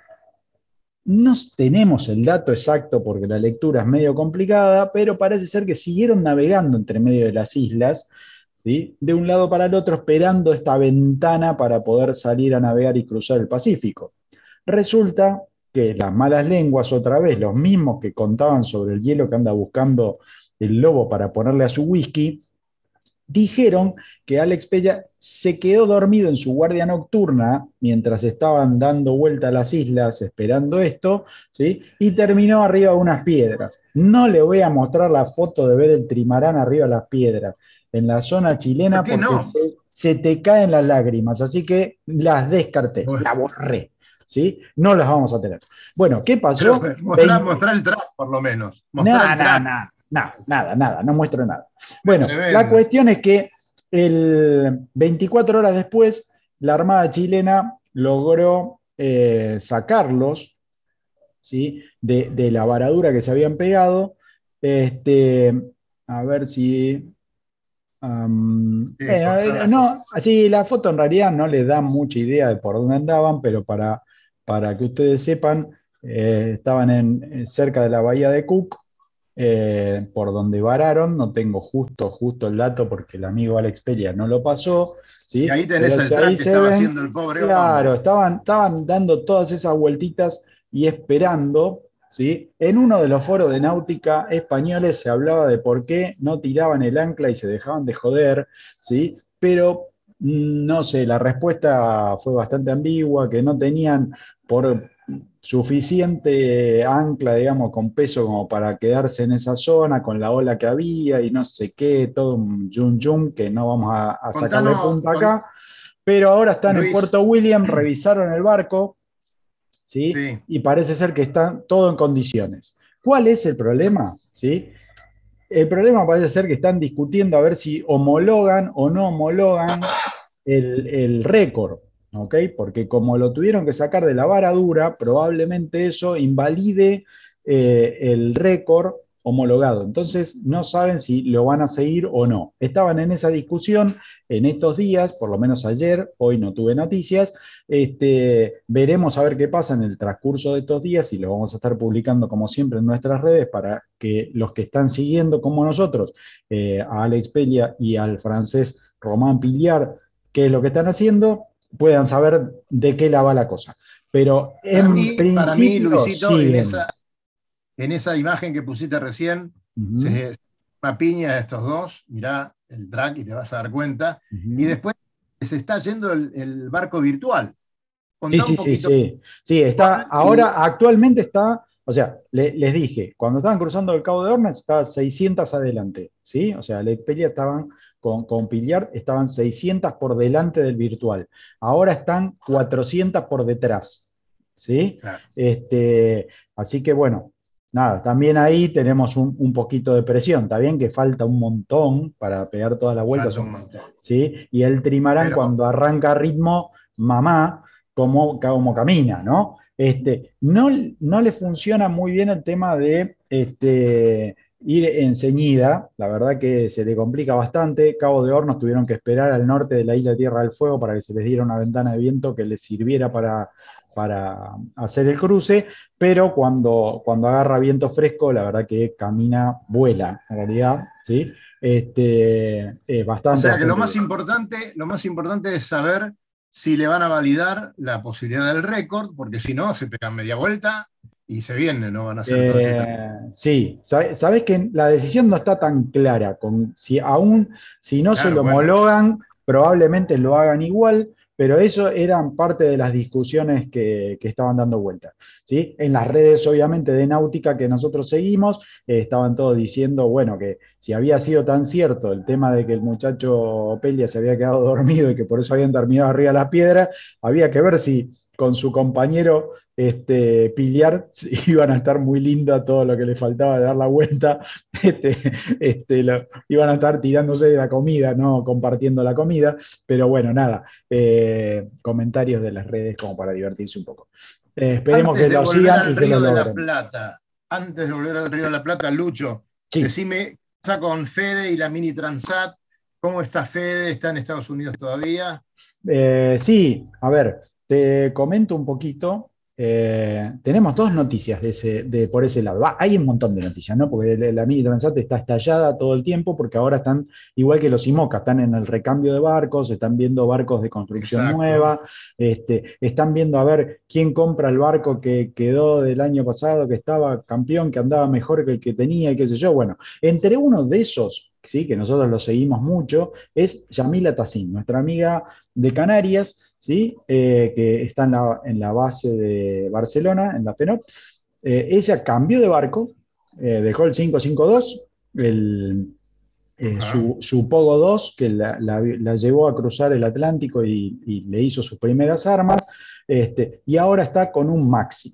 no tenemos el dato exacto porque la lectura es medio complicada, pero parece ser que siguieron navegando entre medio de las islas, ¿sí? de un lado para el otro, esperando esta ventana para poder salir a navegar y cruzar el Pacífico. Resulta que las malas lenguas, otra vez, los mismos que contaban sobre el hielo que anda buscando el lobo para ponerle a su whisky, dijeron que Alex Pella se quedó dormido en su guardia nocturna mientras estaban dando vuelta a las islas esperando esto, ¿sí? y terminó arriba de unas piedras. No le voy a mostrar la foto de ver el trimarán arriba de las piedras en la zona chilena porque se, te caen las lágrimas, así que las descarté, la borré. ¿Sí? No las vamos a tener. Bueno, ¿qué pasó? Mostrar, el track, por lo menos. Nada, nada, nada, nada, nada, no muestro nada. Bueno, la cuestión es que el 24 horas después, la Armada chilena logró eh, sacarlos ¿sí? de, la varadura que se habían pegado. Este, a ver si. Eh, no, así la foto en realidad no le da mucha idea de por dónde andaban, pero para para que ustedes sepan, eh, estaban en, cerca de la bahía de Cook, eh, por donde vararon, no tengo justo, justo el dato porque el amigo Alex Pelia no lo pasó. ¿sí? Y ahí tenés el track que estaba haciendo el pobre Claro, estaban, estaban dando todas esas vueltitas y esperando. ¿sí? En uno de los foros de náutica españoles se hablaba de por qué no tiraban el ancla y se dejaban de joder, ¿sí? pero no sé, la respuesta fue bastante ambigua, que no tenían por suficiente ancla, digamos, con peso como para quedarse en esa zona, con la ola que había y no sé qué, todo un yun yun que no vamos a, a sacarle punta acá. Pero ahora están en Puerto William, revisaron el barco, ¿sí? Y parece ser que están todo en condiciones. ¿Cuál es el problema? ¿Sí? El problema parece ser que están discutiendo a ver si homologan o no homologan el, récord. Porque como lo tuvieron que sacar de la vara dura, probablemente eso invalide eh, el récord homologado. Entonces no saben si lo van a seguir o no. Estaban en esa discusión en estos días, por lo menos ayer, hoy no tuve noticias. Este, veremos a ver qué pasa en el transcurso de estos días y lo vamos a estar publicando como siempre en nuestras redes para que los que están siguiendo como nosotros, eh, a Alex Pelia y al francés Román Pillar, qué es lo que están haciendo, puedan saber de qué la va la cosa. Pero en principio, para mí, Luisito, en esa, imagen que pusiste recién, se, una piña de estos dos, mirá el track y te vas a dar cuenta, y después se está yendo el, barco virtual. sí, sí, sí, sí, sí. está, ahora actualmente está, o sea, les dije, cuando estaban cruzando el Cabo de Hornos estaba 600 adelante, ¿sí? O sea, la experiencia estaban con, con estaban 600 por delante del virtual. Ahora están 400 por detrás. ¿sí? Este, así que bueno, nada, también ahí tenemos un, poquito de presión. Está bien que falta un montón para pegar todas las vueltas. ¿sí? Y el trimarán cuando arranca ritmo, mamá, como, como camina, ¿no? Este, no, no le funciona muy bien el tema de este, ir enseñida, la verdad que se le complica bastante. Cabo de Hornos tuvieron que esperar al norte de la isla Tierra del Fuego para que se les diera una ventana de viento que les sirviera para, para hacer el cruce, pero cuando, cuando agarra viento fresco, la verdad que camina, vuela, en realidad, ¿sí? Este, es bastante. O sea que lo más, importante, lo más importante es saber si le van a validar la posibilidad del récord, porque si no, se pegan media vuelta y se viene, no van a hacer eh, Sí, sabes que la decisión no está tan clara, con, si aún si no se lo homologan, probablemente lo hagan igual, pero eso eran parte de las discusiones que, estaban dando vuelta. ¿sí? En las redes, obviamente, de náutica que nosotros seguimos, eh, estaban todos diciendo, bueno, que si había sido tan cierto el tema de que el muchacho Pelia se había quedado dormido y que por eso habían terminado arriba de la piedra, había que ver si con su compañero este, Piliar iban a estar muy linda todo lo que le faltaba de dar la vuelta, este, este, iban a estar tirándose de la comida, no compartiendo la comida, pero bueno, nada, eh, comentarios de las redes como para divertirse un poco. Eh, esperemos que lo sigan y que lo logren. La Plata, antes de volver al Río de la Plata, Lucho, decime, está con Fede y la Mini Transat, ¿cómo está Fede? ¿Está en Estados Unidos todavía? Eh, sí, a ver, te comento un poquito. Eh, tenemos dos noticias de ese, de, por ese lado. hay un montón de noticias, ¿no? Porque la, mini Transat está estallada todo el tiempo porque ahora están, igual que los IMOCA, están en el recambio de barcos, están viendo barcos de construcción nueva, este, están viendo a ver quién compra el barco que quedó del año pasado, que estaba campeón, que andaba mejor que el que tenía y qué sé yo. Bueno, entre uno de esos, sí, que nosotros lo seguimos mucho, es Yamila Tassin, nuestra amiga de Canarias ¿sí? Eh, que está en la, base de Barcelona, en la FENOP. Eh, ella cambió de barco, eh, dejó el 552, el, su, su, Pogo 2, que la, llevó a cruzar el Atlántico y, le hizo sus primeras armas, este, y ahora está con un Maxi.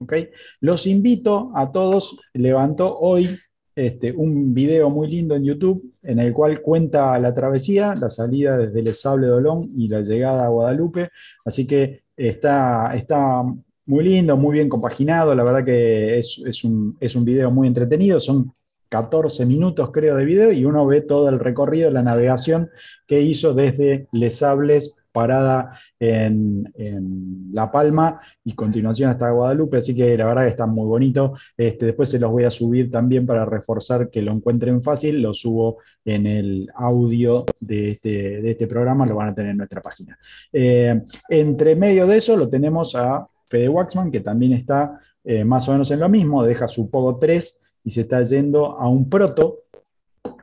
¿okay? Los invito a todos, levantó hoy este, un video muy lindo en YouTube en el cual cuenta la travesía, la salida desde el Sable Dolón y la llegada a Guadalupe. Así que está, está muy lindo, muy bien compaginado. La verdad que es, un, es un video muy entretenido. Son 14 minutos, creo, de video y uno ve todo el recorrido, la navegación que hizo desde Les Sables parada en, La Palma y continuación hasta Guadalupe, así que la verdad que está muy bonito. Este, después se los voy a subir también para reforzar que lo encuentren fácil, lo subo en el audio de este, de este programa, lo van a tener en nuestra página. Eh, entre medio de eso lo tenemos a Fede Waxman, que también está eh, más o menos en lo mismo, deja su Pogo 3 y se está yendo a un proto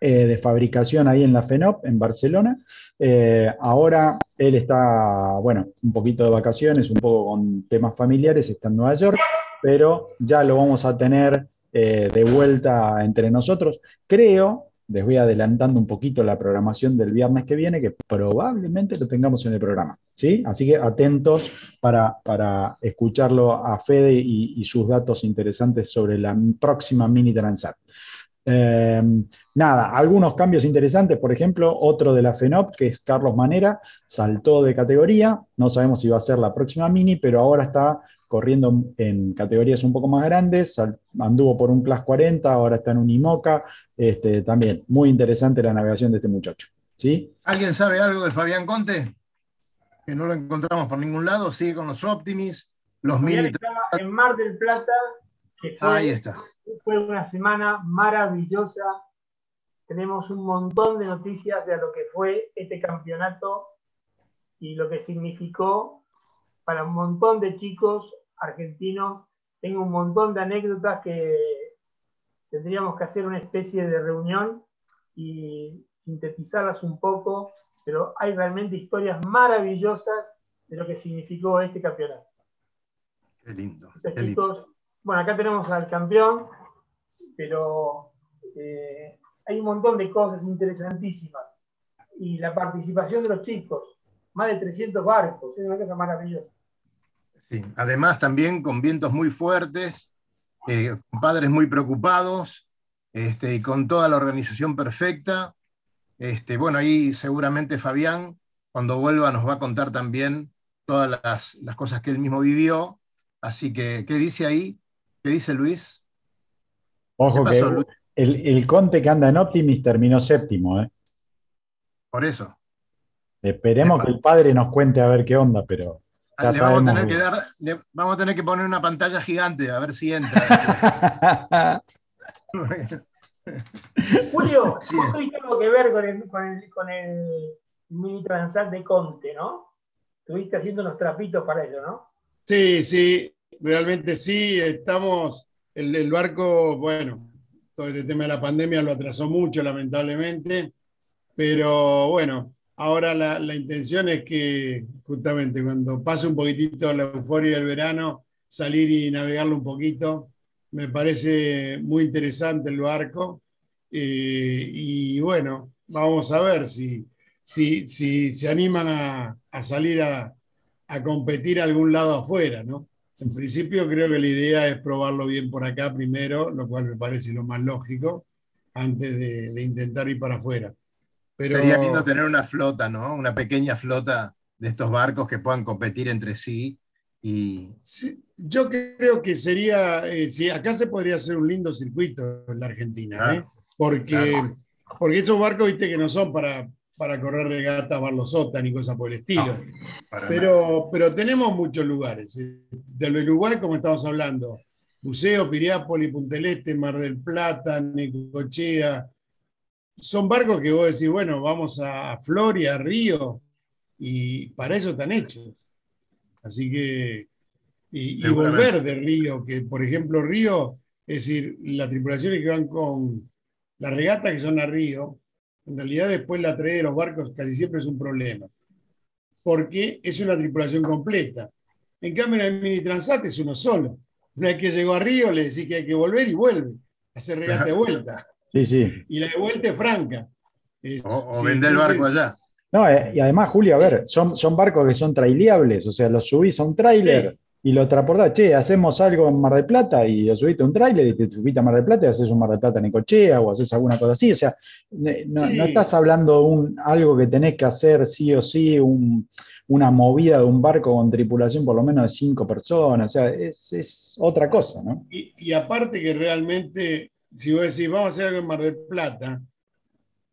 eh, de fabricación ahí en la FENOP, en Barcelona. Eh, ahora él está, bueno, un poquito de vacaciones, un poco con temas familiares, está en Nueva York, pero ya lo vamos a tener eh, de vuelta entre nosotros. Creo, les voy adelantando un poquito la programación del viernes que viene, que probablemente lo tengamos en el programa. ¿sí? Así que atentos para, para escucharlo a Fede y, y sus datos interesantes sobre la próxima Mini Transat. Em, nada, algunos cambios interesantes, por ejemplo, otro de la FENOP, que es Carlos Manera, saltó de categoría, no sabemos si va a ser la próxima mini, pero ahora está corriendo en categorías un poco más grandes, anduvo por un Class 40, ahora está en un IMOCA, este, también muy interesante la navegación de este muchacho. ¿sí? ¿Alguien sabe algo de Fabián Conte? Que no lo encontramos por ningún lado, sigue con los Optimis, los mini... En Mar del Plata, Ahí está fue una semana maravillosa. Tenemos un montón de noticias de lo que fue este campeonato y lo que significó para un montón de chicos argentinos. Tengo un montón de anécdotas que tendríamos que hacer una especie de reunión y sintetizarlas un poco, pero hay realmente historias maravillosas de lo que significó este campeonato. Qué lindo. Bueno, acá tenemos al campeón, pero eh, hay un montón de cosas interesantísimas. Y la participación de los chicos, más de 300 barcos, es una cosa maravillosa. Sí, además también con vientos muy fuertes, eh, con padres muy preocupados este, y con toda la organización perfecta. Este, bueno, ahí seguramente Fabián, cuando vuelva, nos va a contar también todas las, las cosas que él mismo vivió. Así que, ¿qué dice ahí? ¿Qué dice Luis? Ojo que el, Conte que anda en Optimis terminó séptimo, ¿eh? Por eso. Esperemos que el padre nos cuente a ver qué onda, pero. vamos, a tener que dar, vamos a tener que poner una pantalla gigante a ver si entra. Julio, vos tuviste algo que ver con el, con el, con el mini transat de Conte, ¿no? Estuviste haciendo unos trapitos para ello, ¿no? Sí, sí, realmente sí. Estamos, el, el barco, bueno, todo este tema de la pandemia lo atrasó mucho, lamentablemente, pero bueno, ahora la, la intención es que justamente cuando pase un poquitito la euforia del verano, salir y navegarlo un poquito. Me parece muy interesante el barco. Eh, y bueno, vamos a ver si, si, si se animan a, salir a, a, competir a algún lado afuera, ¿no? En principio creo que la idea es probarlo bien por acá primero, lo cual me parece lo más lógico, antes de, de intentar ir para afuera. Pero... Sería lindo tener una flota, ¿no? Una pequeña flota de estos barcos que puedan competir entre sí. Y... yo creo que sería, eh, sí, acá se podría hacer un lindo circuito en la Argentina, ¿eh? porque, porque esos barcos, viste, que no son para, para correr regatas, Barlosota ni cosas por el estilo. pero, pero tenemos muchos lugares. Del Uruguay, como estamos hablando, Buceo, Piriápolis, Punteleste, Mar del Plata, Nicochea. Son barcos que vos decís, bueno, vamos a Floria, a Río, y para eso están hechos. Así que, y, y volver de Río, que por ejemplo Río, es decir, las tripulaciones que van con la regata que son a Río, en realidad después la trae de los barcos casi siempre es un problema, porque es una tripulación completa. En cambio, en el mini transat es uno solo. Una vez que llegó a Río, le decís que hay que volver y vuelve, hacer regata de vuelta. Sí, sí. Y la de vuelta es franca. o, vender el barco allá. No, eh, y además, Julio, a ver, son, son barcos que son traileables, o sea, los subís a un tráiler y lo transportás, che, hacemos algo en Mar del Plata y lo subiste a un tráiler y te subiste a Mar del Plata y haces un Mar del Plata en Ecochea o haces alguna cosa así. O sea, no, estás hablando de un, algo que tenés que hacer sí o sí, una movida de un barco con tripulación por lo menos de cinco personas. O sea, es, otra cosa, ¿no? Y, y, aparte que realmente, si vos decís, vamos a hacer algo en Mar del Plata,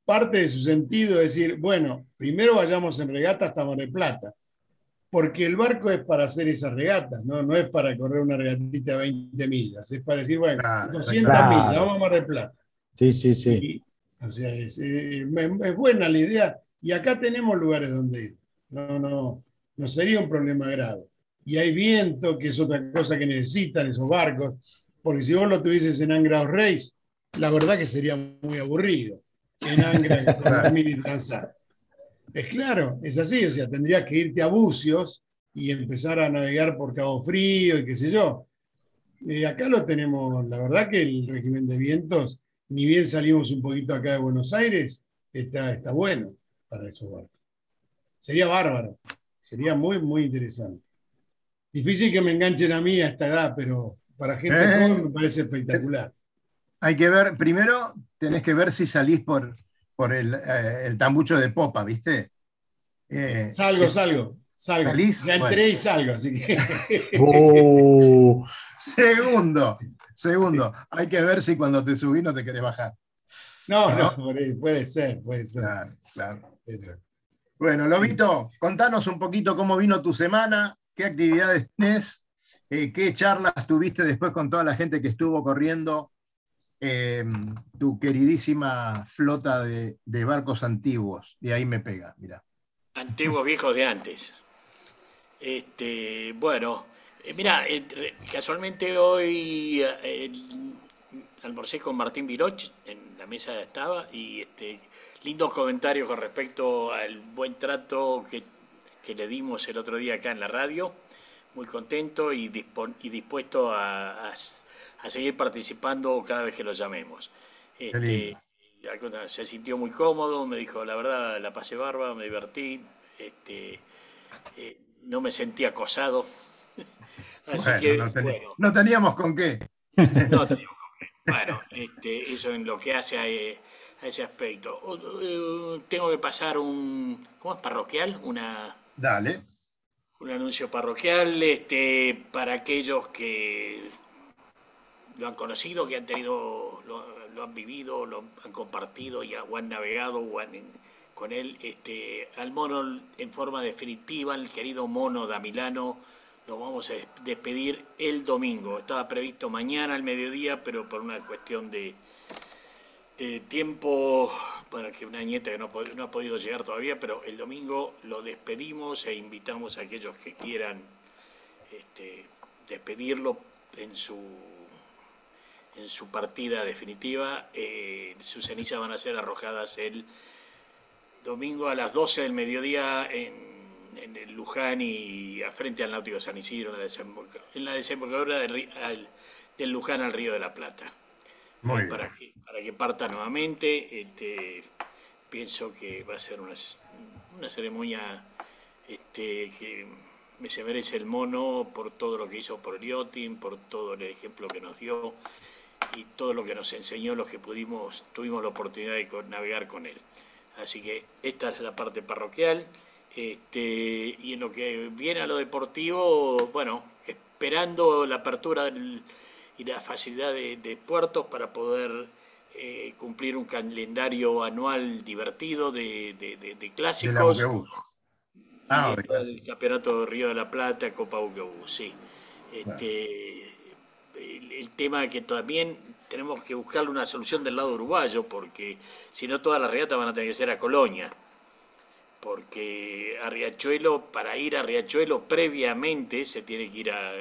parte de su sentido es decir, bueno, primero vayamos en regata hasta Mar del Plata porque el barco es para hacer esas regatas, ¿no? no es para correr una regatita de 20 millas, es para decir, bueno, 200 millas, vamos a Mar del Plata. Sí, sí, sí. o sea, eh, es, buena la idea. Y acá tenemos lugares donde ir. No, no, no sería un problema grave. Y hay viento, que es otra cosa que necesitan esos barcos, porque si vos lo tuvieses en Angra Reis, la verdad que sería muy aburrido. En Angra, con transat. Es claro, es así, o sea, tendrías que irte a Bucios y empezar a navegar por Cabo Frío y qué sé yo. Eh, acá lo tenemos, la verdad que el régimen de vientos, ni bien salimos un poquito acá de Buenos Aires, está, está bueno para esos barcos. Sería bárbaro, sería muy, muy interesante. Difícil que me enganchen a mí a esta edad, pero para gente eh, joven me parece espectacular. Hay que ver, primero tenés que ver si salís por, por el, eh, el tambucho de popa, ¿viste? Eh, salgo, salgo, salgo. Ya entré y salgo, así que. Uh. segundo, segundo. Hay que ver si cuando te subís no te querés bajar. No, no, puede ser, puede ser. Claro, Bueno, Lobito, contanos un poquito cómo vino tu semana, qué actividades tenés, eh, qué charlas tuviste después con toda la gente que estuvo corriendo Em, tu queridísima flota de, barcos antiguos. Y ahí me pega, mira. Antiguos viejos de antes. Este, bueno, eh, mira, eh, casualmente hoy eh, almorcé con Martín Viroch, en la mesa estaba, y este, lindos comentarios con respecto al buen trato que, le dimos el otro día acá en la radio. Muy contento y, y dispuesto a seguir participando cada vez que lo llamemos. Este, se sintió muy cómodo, me dijo, la verdad, la pasé barba, me divertí, este, eh, no me sentí acosado. Así que, no, teníamos con qué. No teníamos con qué. Bueno, este, eso en lo que hace a, ese aspecto. Eh, tengo que pasar un, ¿cómo es? Parroquial, una... Dale. Un anuncio parroquial este, para aquellos que lo han conocido, que han tenido, lo, han vivido, lo han compartido y o han navegado con él, este, al mono en forma definitiva, el querido mono da Milano, lo vamos a despedir el domingo. Estaba previsto mañana al mediodía, pero por una cuestión de, tiempo, bueno, que una nieta que no, no, ha podido llegar todavía, pero el domingo lo despedimos e invitamos a aquellos que quieran este, despedirlo en su en su partida definitiva. Eh, sus cenizas van a ser arrojadas el domingo a las 12 del mediodía en, el Luján y a frente al Náutico San Isidro, en la, desembocadura del, Luján al Río de la Plata. para, que, para que parta nuevamente, este, pienso que va a ser una, una ceremonia este, que se merece el mono por todo lo que hizo por Liotin, por todo el ejemplo que nos dio y todo lo que nos enseñó los que pudimos, tuvimos la oportunidad de navegar con él. Así que esta es la parte parroquial. Este, y en lo que viene a lo deportivo, bueno, esperando la apertura y la facilidad de, puertos para poder eh, cumplir un calendario anual divertido de, de clásicos. Ah, el Campeonato de Río de la Plata, Copa Uquebú, sí. Este, el, tema que también tenemos que buscarle una solución del lado uruguayo, porque si no todas las regatas van a tener que ser a Colonia. Porque a Riachuelo, para ir a Riachuelo previamente se tiene que ir a,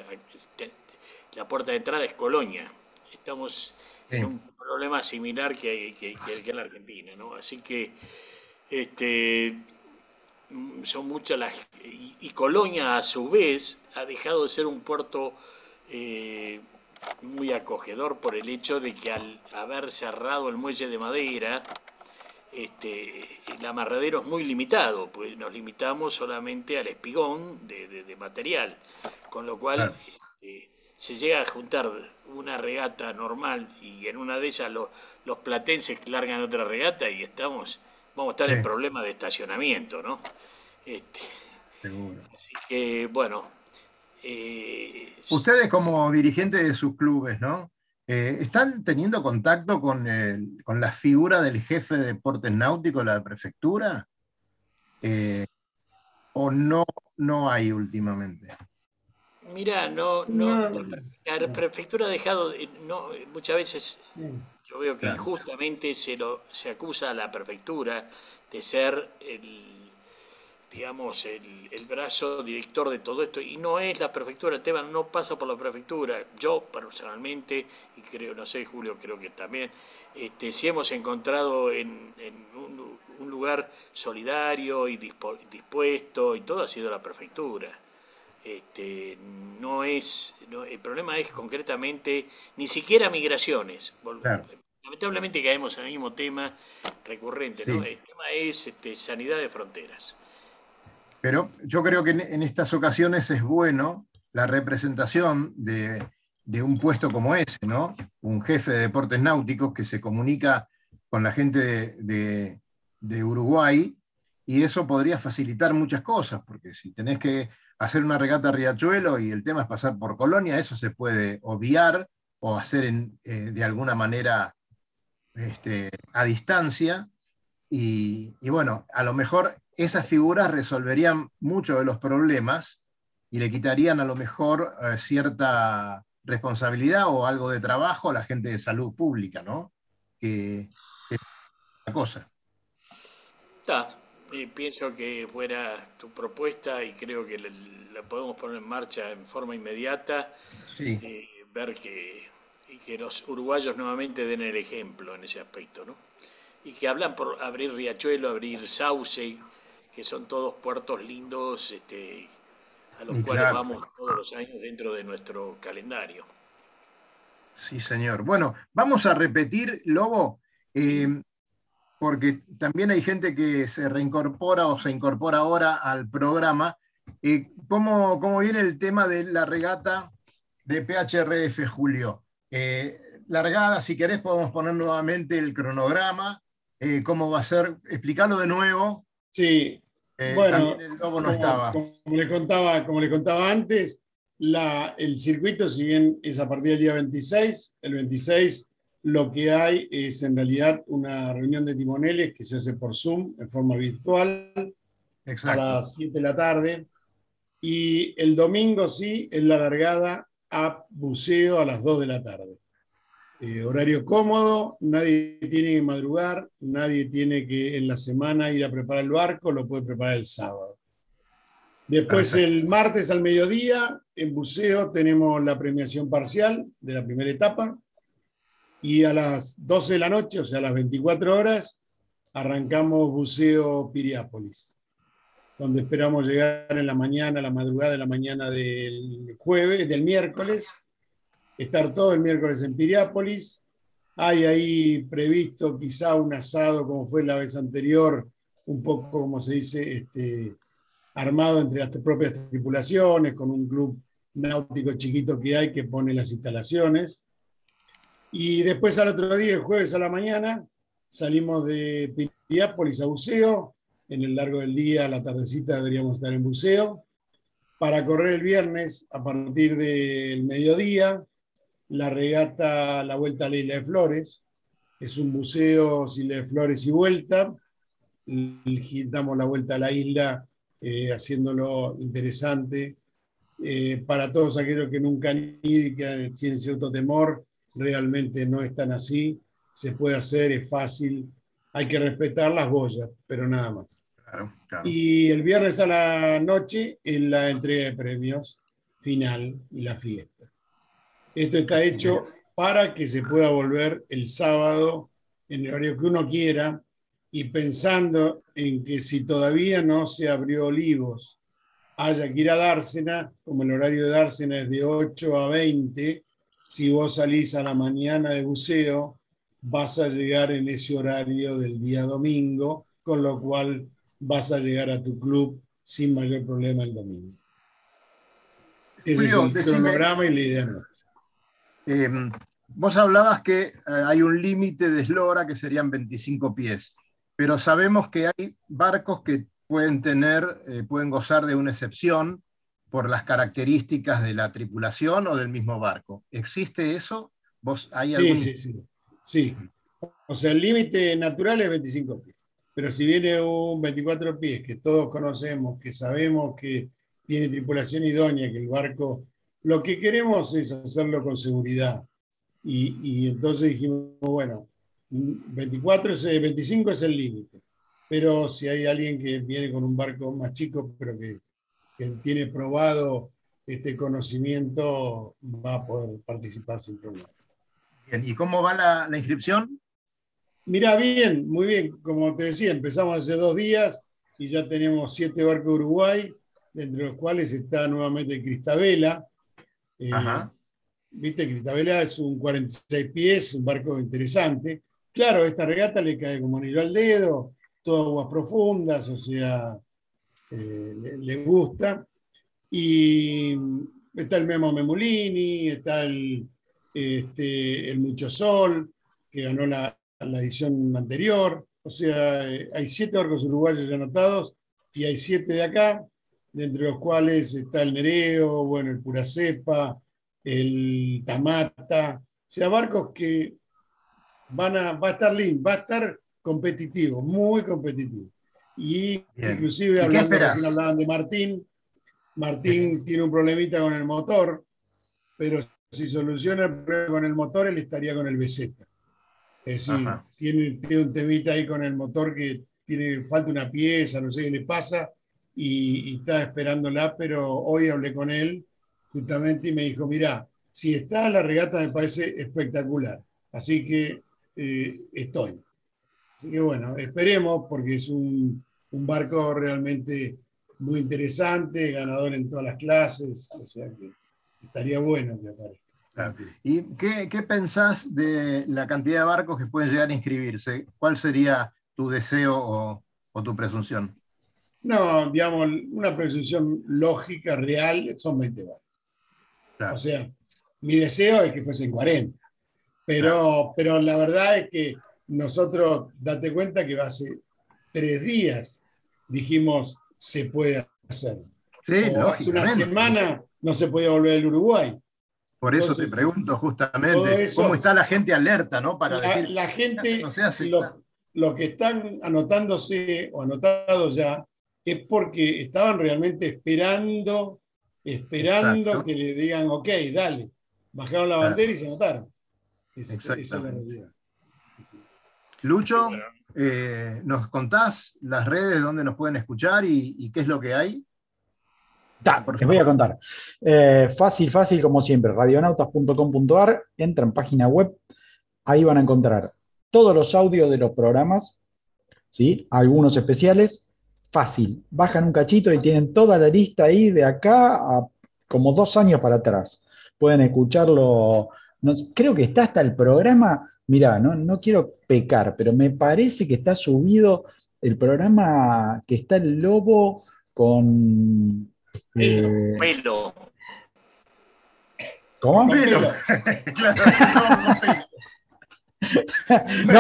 la puerta de entrada es Colonia. Estamos en un problema similar que, que, que, en la Argentina, ¿no? Así que este, son muchas las... Y, Colonia a su vez ha dejado de ser un puerto eh, muy acogedor por el hecho de que al haber cerrado el muelle de madera, este, el amarradero es muy limitado, pues nos limitamos solamente al espigón de, material, con lo cual este, se llega a juntar una regata normal y en una de esas los, los platenses largan otra regata y estamos vamos a estar en problemas de estacionamiento, ¿no? Este, Seguro. Así que, bueno. Eh, Ustedes como dirigentes de sus clubes, ¿no? Eh, ¿Están teniendo contacto con, con, la figura del jefe de deportes náuticos de la prefectura? Eh, ¿O no, no hay últimamente? Mira, no, no, la prefectura ha dejado, no, muchas veces yo veo que injustamente se, lo, se acusa a la prefectura de ser el digamos, el, brazo director de todo esto, y no es la prefectura, el tema no pasa por la prefectura. Yo personalmente, y creo, no sé, Julio, creo que también, este, si hemos encontrado en, un, lugar solidario y dispuesto y todo ha sido la prefectura. Este, no es, el problema es concretamente ni siquiera migraciones. Lamentablemente caemos en el mismo tema recurrente, ¿no? El tema es este, sanidad de fronteras. Pero yo creo que en, estas ocasiones es bueno la representación de, un puesto como ese, ¿no? Un jefe de deportes náuticos que se comunica con la gente de, Uruguay y eso podría facilitar muchas cosas, porque si tenés que hacer una regata a Riachuelo y el tema es pasar por Colonia, eso se puede obviar o hacer eh, de alguna manera este, a distancia. Y, y, bueno, a lo mejor esas figuras resolverían muchos de los problemas y le quitarían a lo mejor eh, cierta responsabilidad o algo de trabajo a la gente de salud pública, ¿no? Que es una cosa. Está, pienso que fuera tu propuesta y creo que la, podemos poner en marcha en forma inmediata. Sí. Eh, ver que, y que los uruguayos nuevamente den el ejemplo en ese aspecto, ¿no? Y que hablan por abrir Riachuelo, abrir Sauce, que son todos puertos lindos este, a los cuales vamos todos los años dentro de nuestro calendario. Sí, señor. Bueno, vamos a repetir, Lobo, eh, porque también hay gente que se reincorpora o se incorpora ahora al programa. Eh, ¿cómo, viene el tema de la regata de PHRF, Julio? Eh, largada, si querés, podemos poner nuevamente el cronograma. ¿Cómo va a ser? Explicarlo de nuevo Sí, eh, bueno, el lobo no como, estaba. Como le, contaba, como le contaba antes, el circuito, si bien es a partir del día 26, el 26 lo que hay es en realidad una reunión de timoneles que se hace por Zoom en forma virtual a las 7 de la tarde. Y el domingo sí es la largada a buceo a las 2 de la tarde. Eh, horario cómodo, nadie tiene que madrugar, nadie tiene que en la semana ir a preparar el barco, lo puede preparar el sábado. Después el martes al mediodía, en buceo tenemos la premiación parcial de la primera etapa y a las 12 de la noche, o sea, a las 24 horas, arrancamos buceo Piriápolis, donde esperamos llegar en la mañana, la madrugada de la mañana del jueves, del miércoles, estar todo el miércoles en Piriápolis. Hay ahí previsto quizá un asado, como fue la vez anterior, un poco, como se dice, este, armado entre las propias tripulaciones, con un club náutico chiquito que hay que pone las instalaciones. Y después al otro día, el jueves a la mañana, salimos de Piriápolis a buceo. En el largo del día, a la tardecita, deberíamos estar en buceo. Para correr el viernes, a partir del mediodía, la regata La Vuelta a la Isla de Flores. Es un buceo Isla de Flores y vuelta. Damos la vuelta a la isla eh, haciéndolo interesante. Eh, para todos aquellos que nunca han ido y que tienen cierto temor, realmente no es tan así, se puede hacer, es fácil, hay que respetar las boyas, pero nada más. Y el viernes a la noche es la entrega de premios final y la fiesta. Esto está hecho para que se pueda volver el sábado en el horario que uno quiera y pensando en que si todavía no se abrió Olivos, haya que ir a Dársena, como el horario de Dársena es de 8 a 20, si vos salís a la mañana de buceo, vas a llegar en ese horario del día domingo, con lo cual vas a llegar a tu club sin mayor problema el domingo. Ese es el cronograma y la idea em, vos hablabas que eh, hay un límite de eslora que serían 25 pies, pero sabemos que hay barcos que pueden tener, eh, pueden gozar de una excepción por las características de la tripulación o del mismo barco. ¿Existe eso? ¿Vos, hay sí, sí, sí, sí. O sea, el límite natural es 25 pies. Pero si viene un 24 pies que todos conocemos, que sabemos que tiene tripulación idónea, que el barco, lo que queremos es hacerlo con seguridad. Y, y entonces dijimos, bueno, 24 es, 25 es el límite. Pero si hay alguien que viene con un barco más chico, pero que que tiene probado este conocimiento va a poder participar sin problema. Bien, ¿y cómo va la, inscripción? Mira, bien, muy bien. Como te decía, empezamos hace dos días y ya tenemos siete barcos de Uruguay, entre los cuales está nuevamente Cristabela. Eh, Ajá. Viste, Cristabela es un 46 pies, un barco interesante. Claro, esta regata le cae como anillo al dedo, todas aguas profundas, o sea, eh, le, gusta. Y está el Memo Memulini, está el, este, Mucho Sol, que ganó la, edición anterior. O sea, eh, hay siete barcos uruguayos anotados y hay siete de acá, entre los cuales está el Nereo, bueno, el Pura Cepa, el Tamata. O sea, barcos que van a, va a estar lindo, va a estar competitivo, muy competitivo. Y inclusive hablando, hablaban de Martín, Martín tiene un problemita con el motor, pero si soluciona el problema con el motor, él estaría con el BZ. Es decir, tiene, tiene, un temita ahí con el motor que tiene, falta una pieza, no sé qué le pasa, y, está esperándola, pero hoy hablé con él justamente y me dijo, mira, si está la regata me parece espectacular, así que eh, estoy. Así que bueno, esperemos porque es un, barco realmente muy interesante, ganador en todas las clases, o sea que estaría bueno que aparezca. ¿Y qué, pensás de la cantidad de barcos que pueden llegar a inscribirse? ¿Cuál sería tu deseo o, tu presunción? No, digamos, una presunción lógica, real, son 20 barcos. O sea, mi deseo es que fuesen 40. Pero, pero la verdad es que nosotros, date cuenta que hace tres días dijimos se puede hacer. Sí, hace una semana no se podía volver al Uruguay. Por eso te pregunto justamente, ¿cómo está la gente alerta, ¿no? Para la, la gente, lo, que están anotándose o anotados ya, es porque estaban realmente esperando, esperando que le digan, ok, dale. Bajaron la bandera y se anotaron. esa es la realidad. Lucho, eh, ¿nos contás las redes donde nos pueden escuchar y, qué es lo que hay? les voy a contar. Eh, fácil, fácil, como siempre, radionautas.com.ar, entran página web, ahí van a encontrar todos los audios de los programas, ¿sí? algunos especiales, fácil, bajan un cachito y tienen toda la lista ahí de acá a como dos años para atrás. Pueden escucharlo, creo que está hasta el programa Mirá, no, quiero pecar, pero me parece que está subido el programa que está el lobo con. Eh, pelo. ¿Cómo? Pelo. claro, no, No,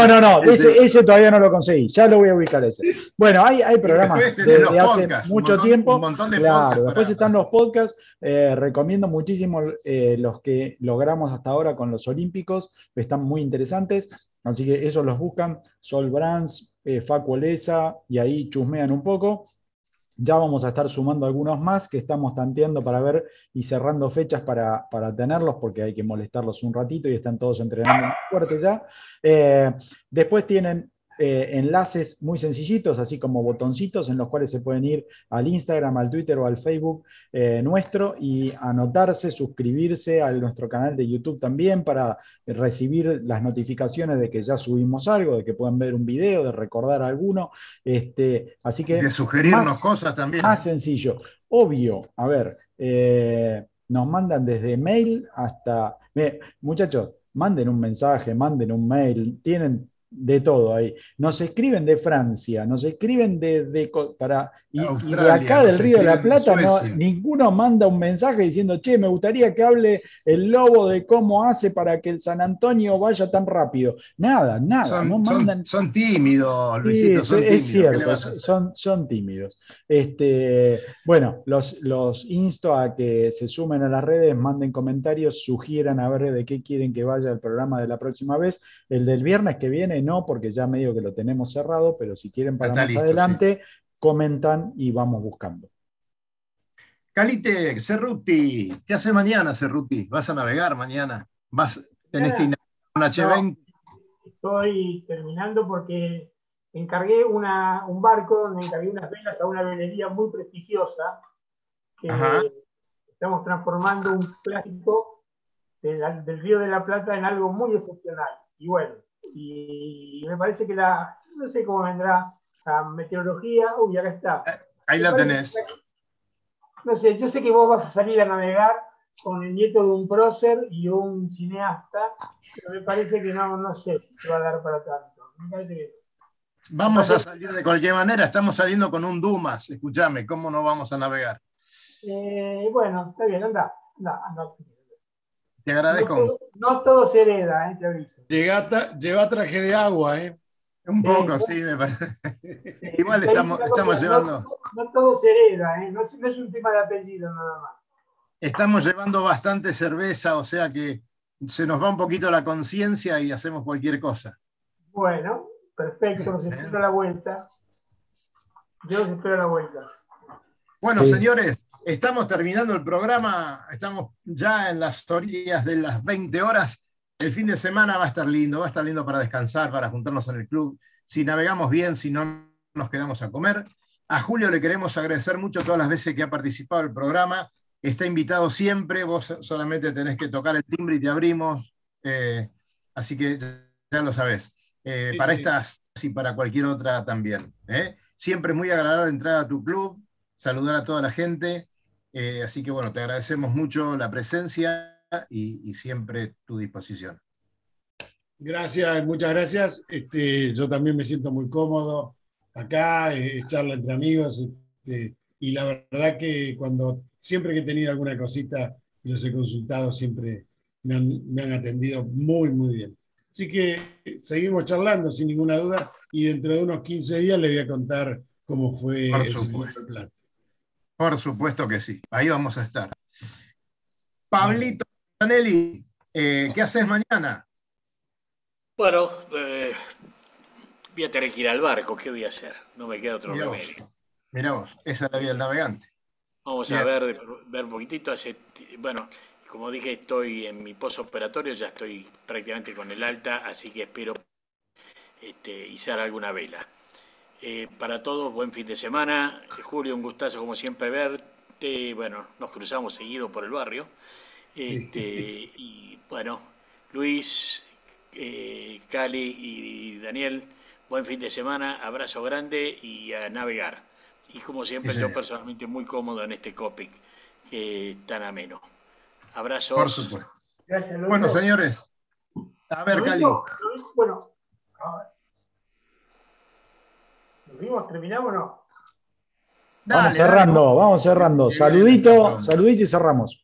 no, no, ese, todavía no lo conseguí, ya lo voy a ubicar ese. Bueno, hay, hay programas desde hace mucho tiempo. claro, después están los podcasts, eh, recomiendo muchísimo eh, los que logramos hasta ahora con los Olímpicos, están muy interesantes, así que esos los buscan, Sol Brands, eh, Facu y ahí chusmean un poco. Ya vamos a estar sumando algunos más que estamos tanteando para ver y cerrando fechas para, tenerlos, porque hay que molestarlos un ratito y están todos entrenando fuerte ya. Eh, después tienen eh, enlaces muy sencillitos, así como botoncitos en los cuales se pueden ir al Instagram, al Twitter o al Facebook eh, nuestro y anotarse, suscribirse a nuestro canal de YouTube también para recibir las notificaciones de que ya subimos algo, de que pueden ver un video, de recordar alguno. Este, así que... De sugerirnos cosas también. Más sencillo. Obvio, a ver, eh, nos mandan desde mail hasta... muchachos, manden un mensaje, manden un mail, tienen de todo ahí. Nos escriben de Francia, nos escriben de, para, y, de acá del Río de la Plata, no, ninguno manda un mensaje diciendo, che, me gustaría que hable el lobo de cómo hace para que el San Antonio vaya tan rápido. Nada, nada. Son, no mandan... son, tímidos, Luisito, son es cierto, son, son tímidos. Este, bueno, los, los insto a que se sumen a las redes, manden comentarios, sugieran a ver de qué quieren que vaya el programa de la próxima vez. El del viernes que viene no, porque ya medio que lo tenemos cerrado, pero si quieren para más adelante, comentan y vamos buscando. Calite, Cerruti, ¿qué hace mañana, Cerruti? ¿Vas a navegar mañana? ¿Vas, ¿Tenés que ir a una H20? estoy terminando porque encargué un barco donde encargué unas velas a una velería muy prestigiosa que estamos transformando un clásico del Río de la Plata en algo muy excepcional. Y bueno, y me parece que la, no sé cómo vendrá la meteorología, uy, acá está. Eh, ahí la tenés. no sé, yo sé que vos vas a salir a navegar con el nieto de un prócer y un cineasta, pero me parece que no, no sé si te va a dar para tanto. Me parece que... Vamos a salir de cualquier manera, estamos saliendo con un Dumas, escúchame, ¿cómo no vamos a navegar? Eh, bueno, está bien, anda, anda, anda. Te agradezco. No todo, se hereda, ¿eh? te aviso. lleva traje de agua, ¿eh? Un poco, sí, me parece. Igual estamos, estamos llevando. No, todo se hereda, ¿eh? no, es, un tema de apellido nada más. Estamos llevando bastante cerveza, o sea que se nos va un poquito la conciencia y hacemos cualquier cosa. Bueno, perfecto, nos espero la vuelta. Yo os espero la vuelta. Bueno, señores, Estamos terminando el programa, estamos ya en las orillas de las 20 horas. El fin de semana va a estar lindo, va a estar lindo para descansar, para juntarnos en el club. Si navegamos bien, si no, nos quedamos a comer. A Julio le queremos agradecer mucho todas las veces que ha participado el programa. Está invitado siempre, vos solamente tenés que tocar el timbre y te abrimos. Eh, así que ya lo sabés. Eh, para estas y para cualquier otra también. ¿eh? Siempre muy agradable entrar a tu club, saludar a toda la gente eh, así que bueno, te agradecemos mucho la presencia y, siempre tu disposición. Gracias, muchas gracias. Este, yo también me siento muy cómodo acá, eh, charla entre amigos. Este, y la verdad que cuando siempre que he tenido alguna cosita y los he consultado, siempre me han, atendido muy, muy bien. Así que seguimos charlando sin ninguna duda y dentro de unos 15 días le voy a contar cómo fue el plan. Por supuesto que sí, ahí vamos a estar. Pablito Anelli, eh, ¿qué haces mañana? Bueno, eh, voy a tener que ir al barco, ¿qué voy a hacer? No me queda otro remedio. Mirá vos, esa es la vida del navegante. Vamos a ver, ver un poquitito. bueno, como dije, estoy en mi posoperatorio, ya estoy prácticamente con el alta, así que espero este, izar alguna vela. Eh, para todos, buen fin de semana. Julio, un gustazo como siempre verte. Bueno, nos cruzamos seguido por el barrio. Este, y bueno, Luis, eh, Cali y Daniel, buen fin de semana, abrazo grande y a navegar. Y como siempre, yo personalmente muy cómodo en este COPIC, que tan ameno. Abrazos. Por supuesto. bueno, señores. A ver, Cali. bueno, ¿Nos vimos? ¿Terminamos o no? vamos cerrando, vamos cerrando. Saludito, saludito y cerramos.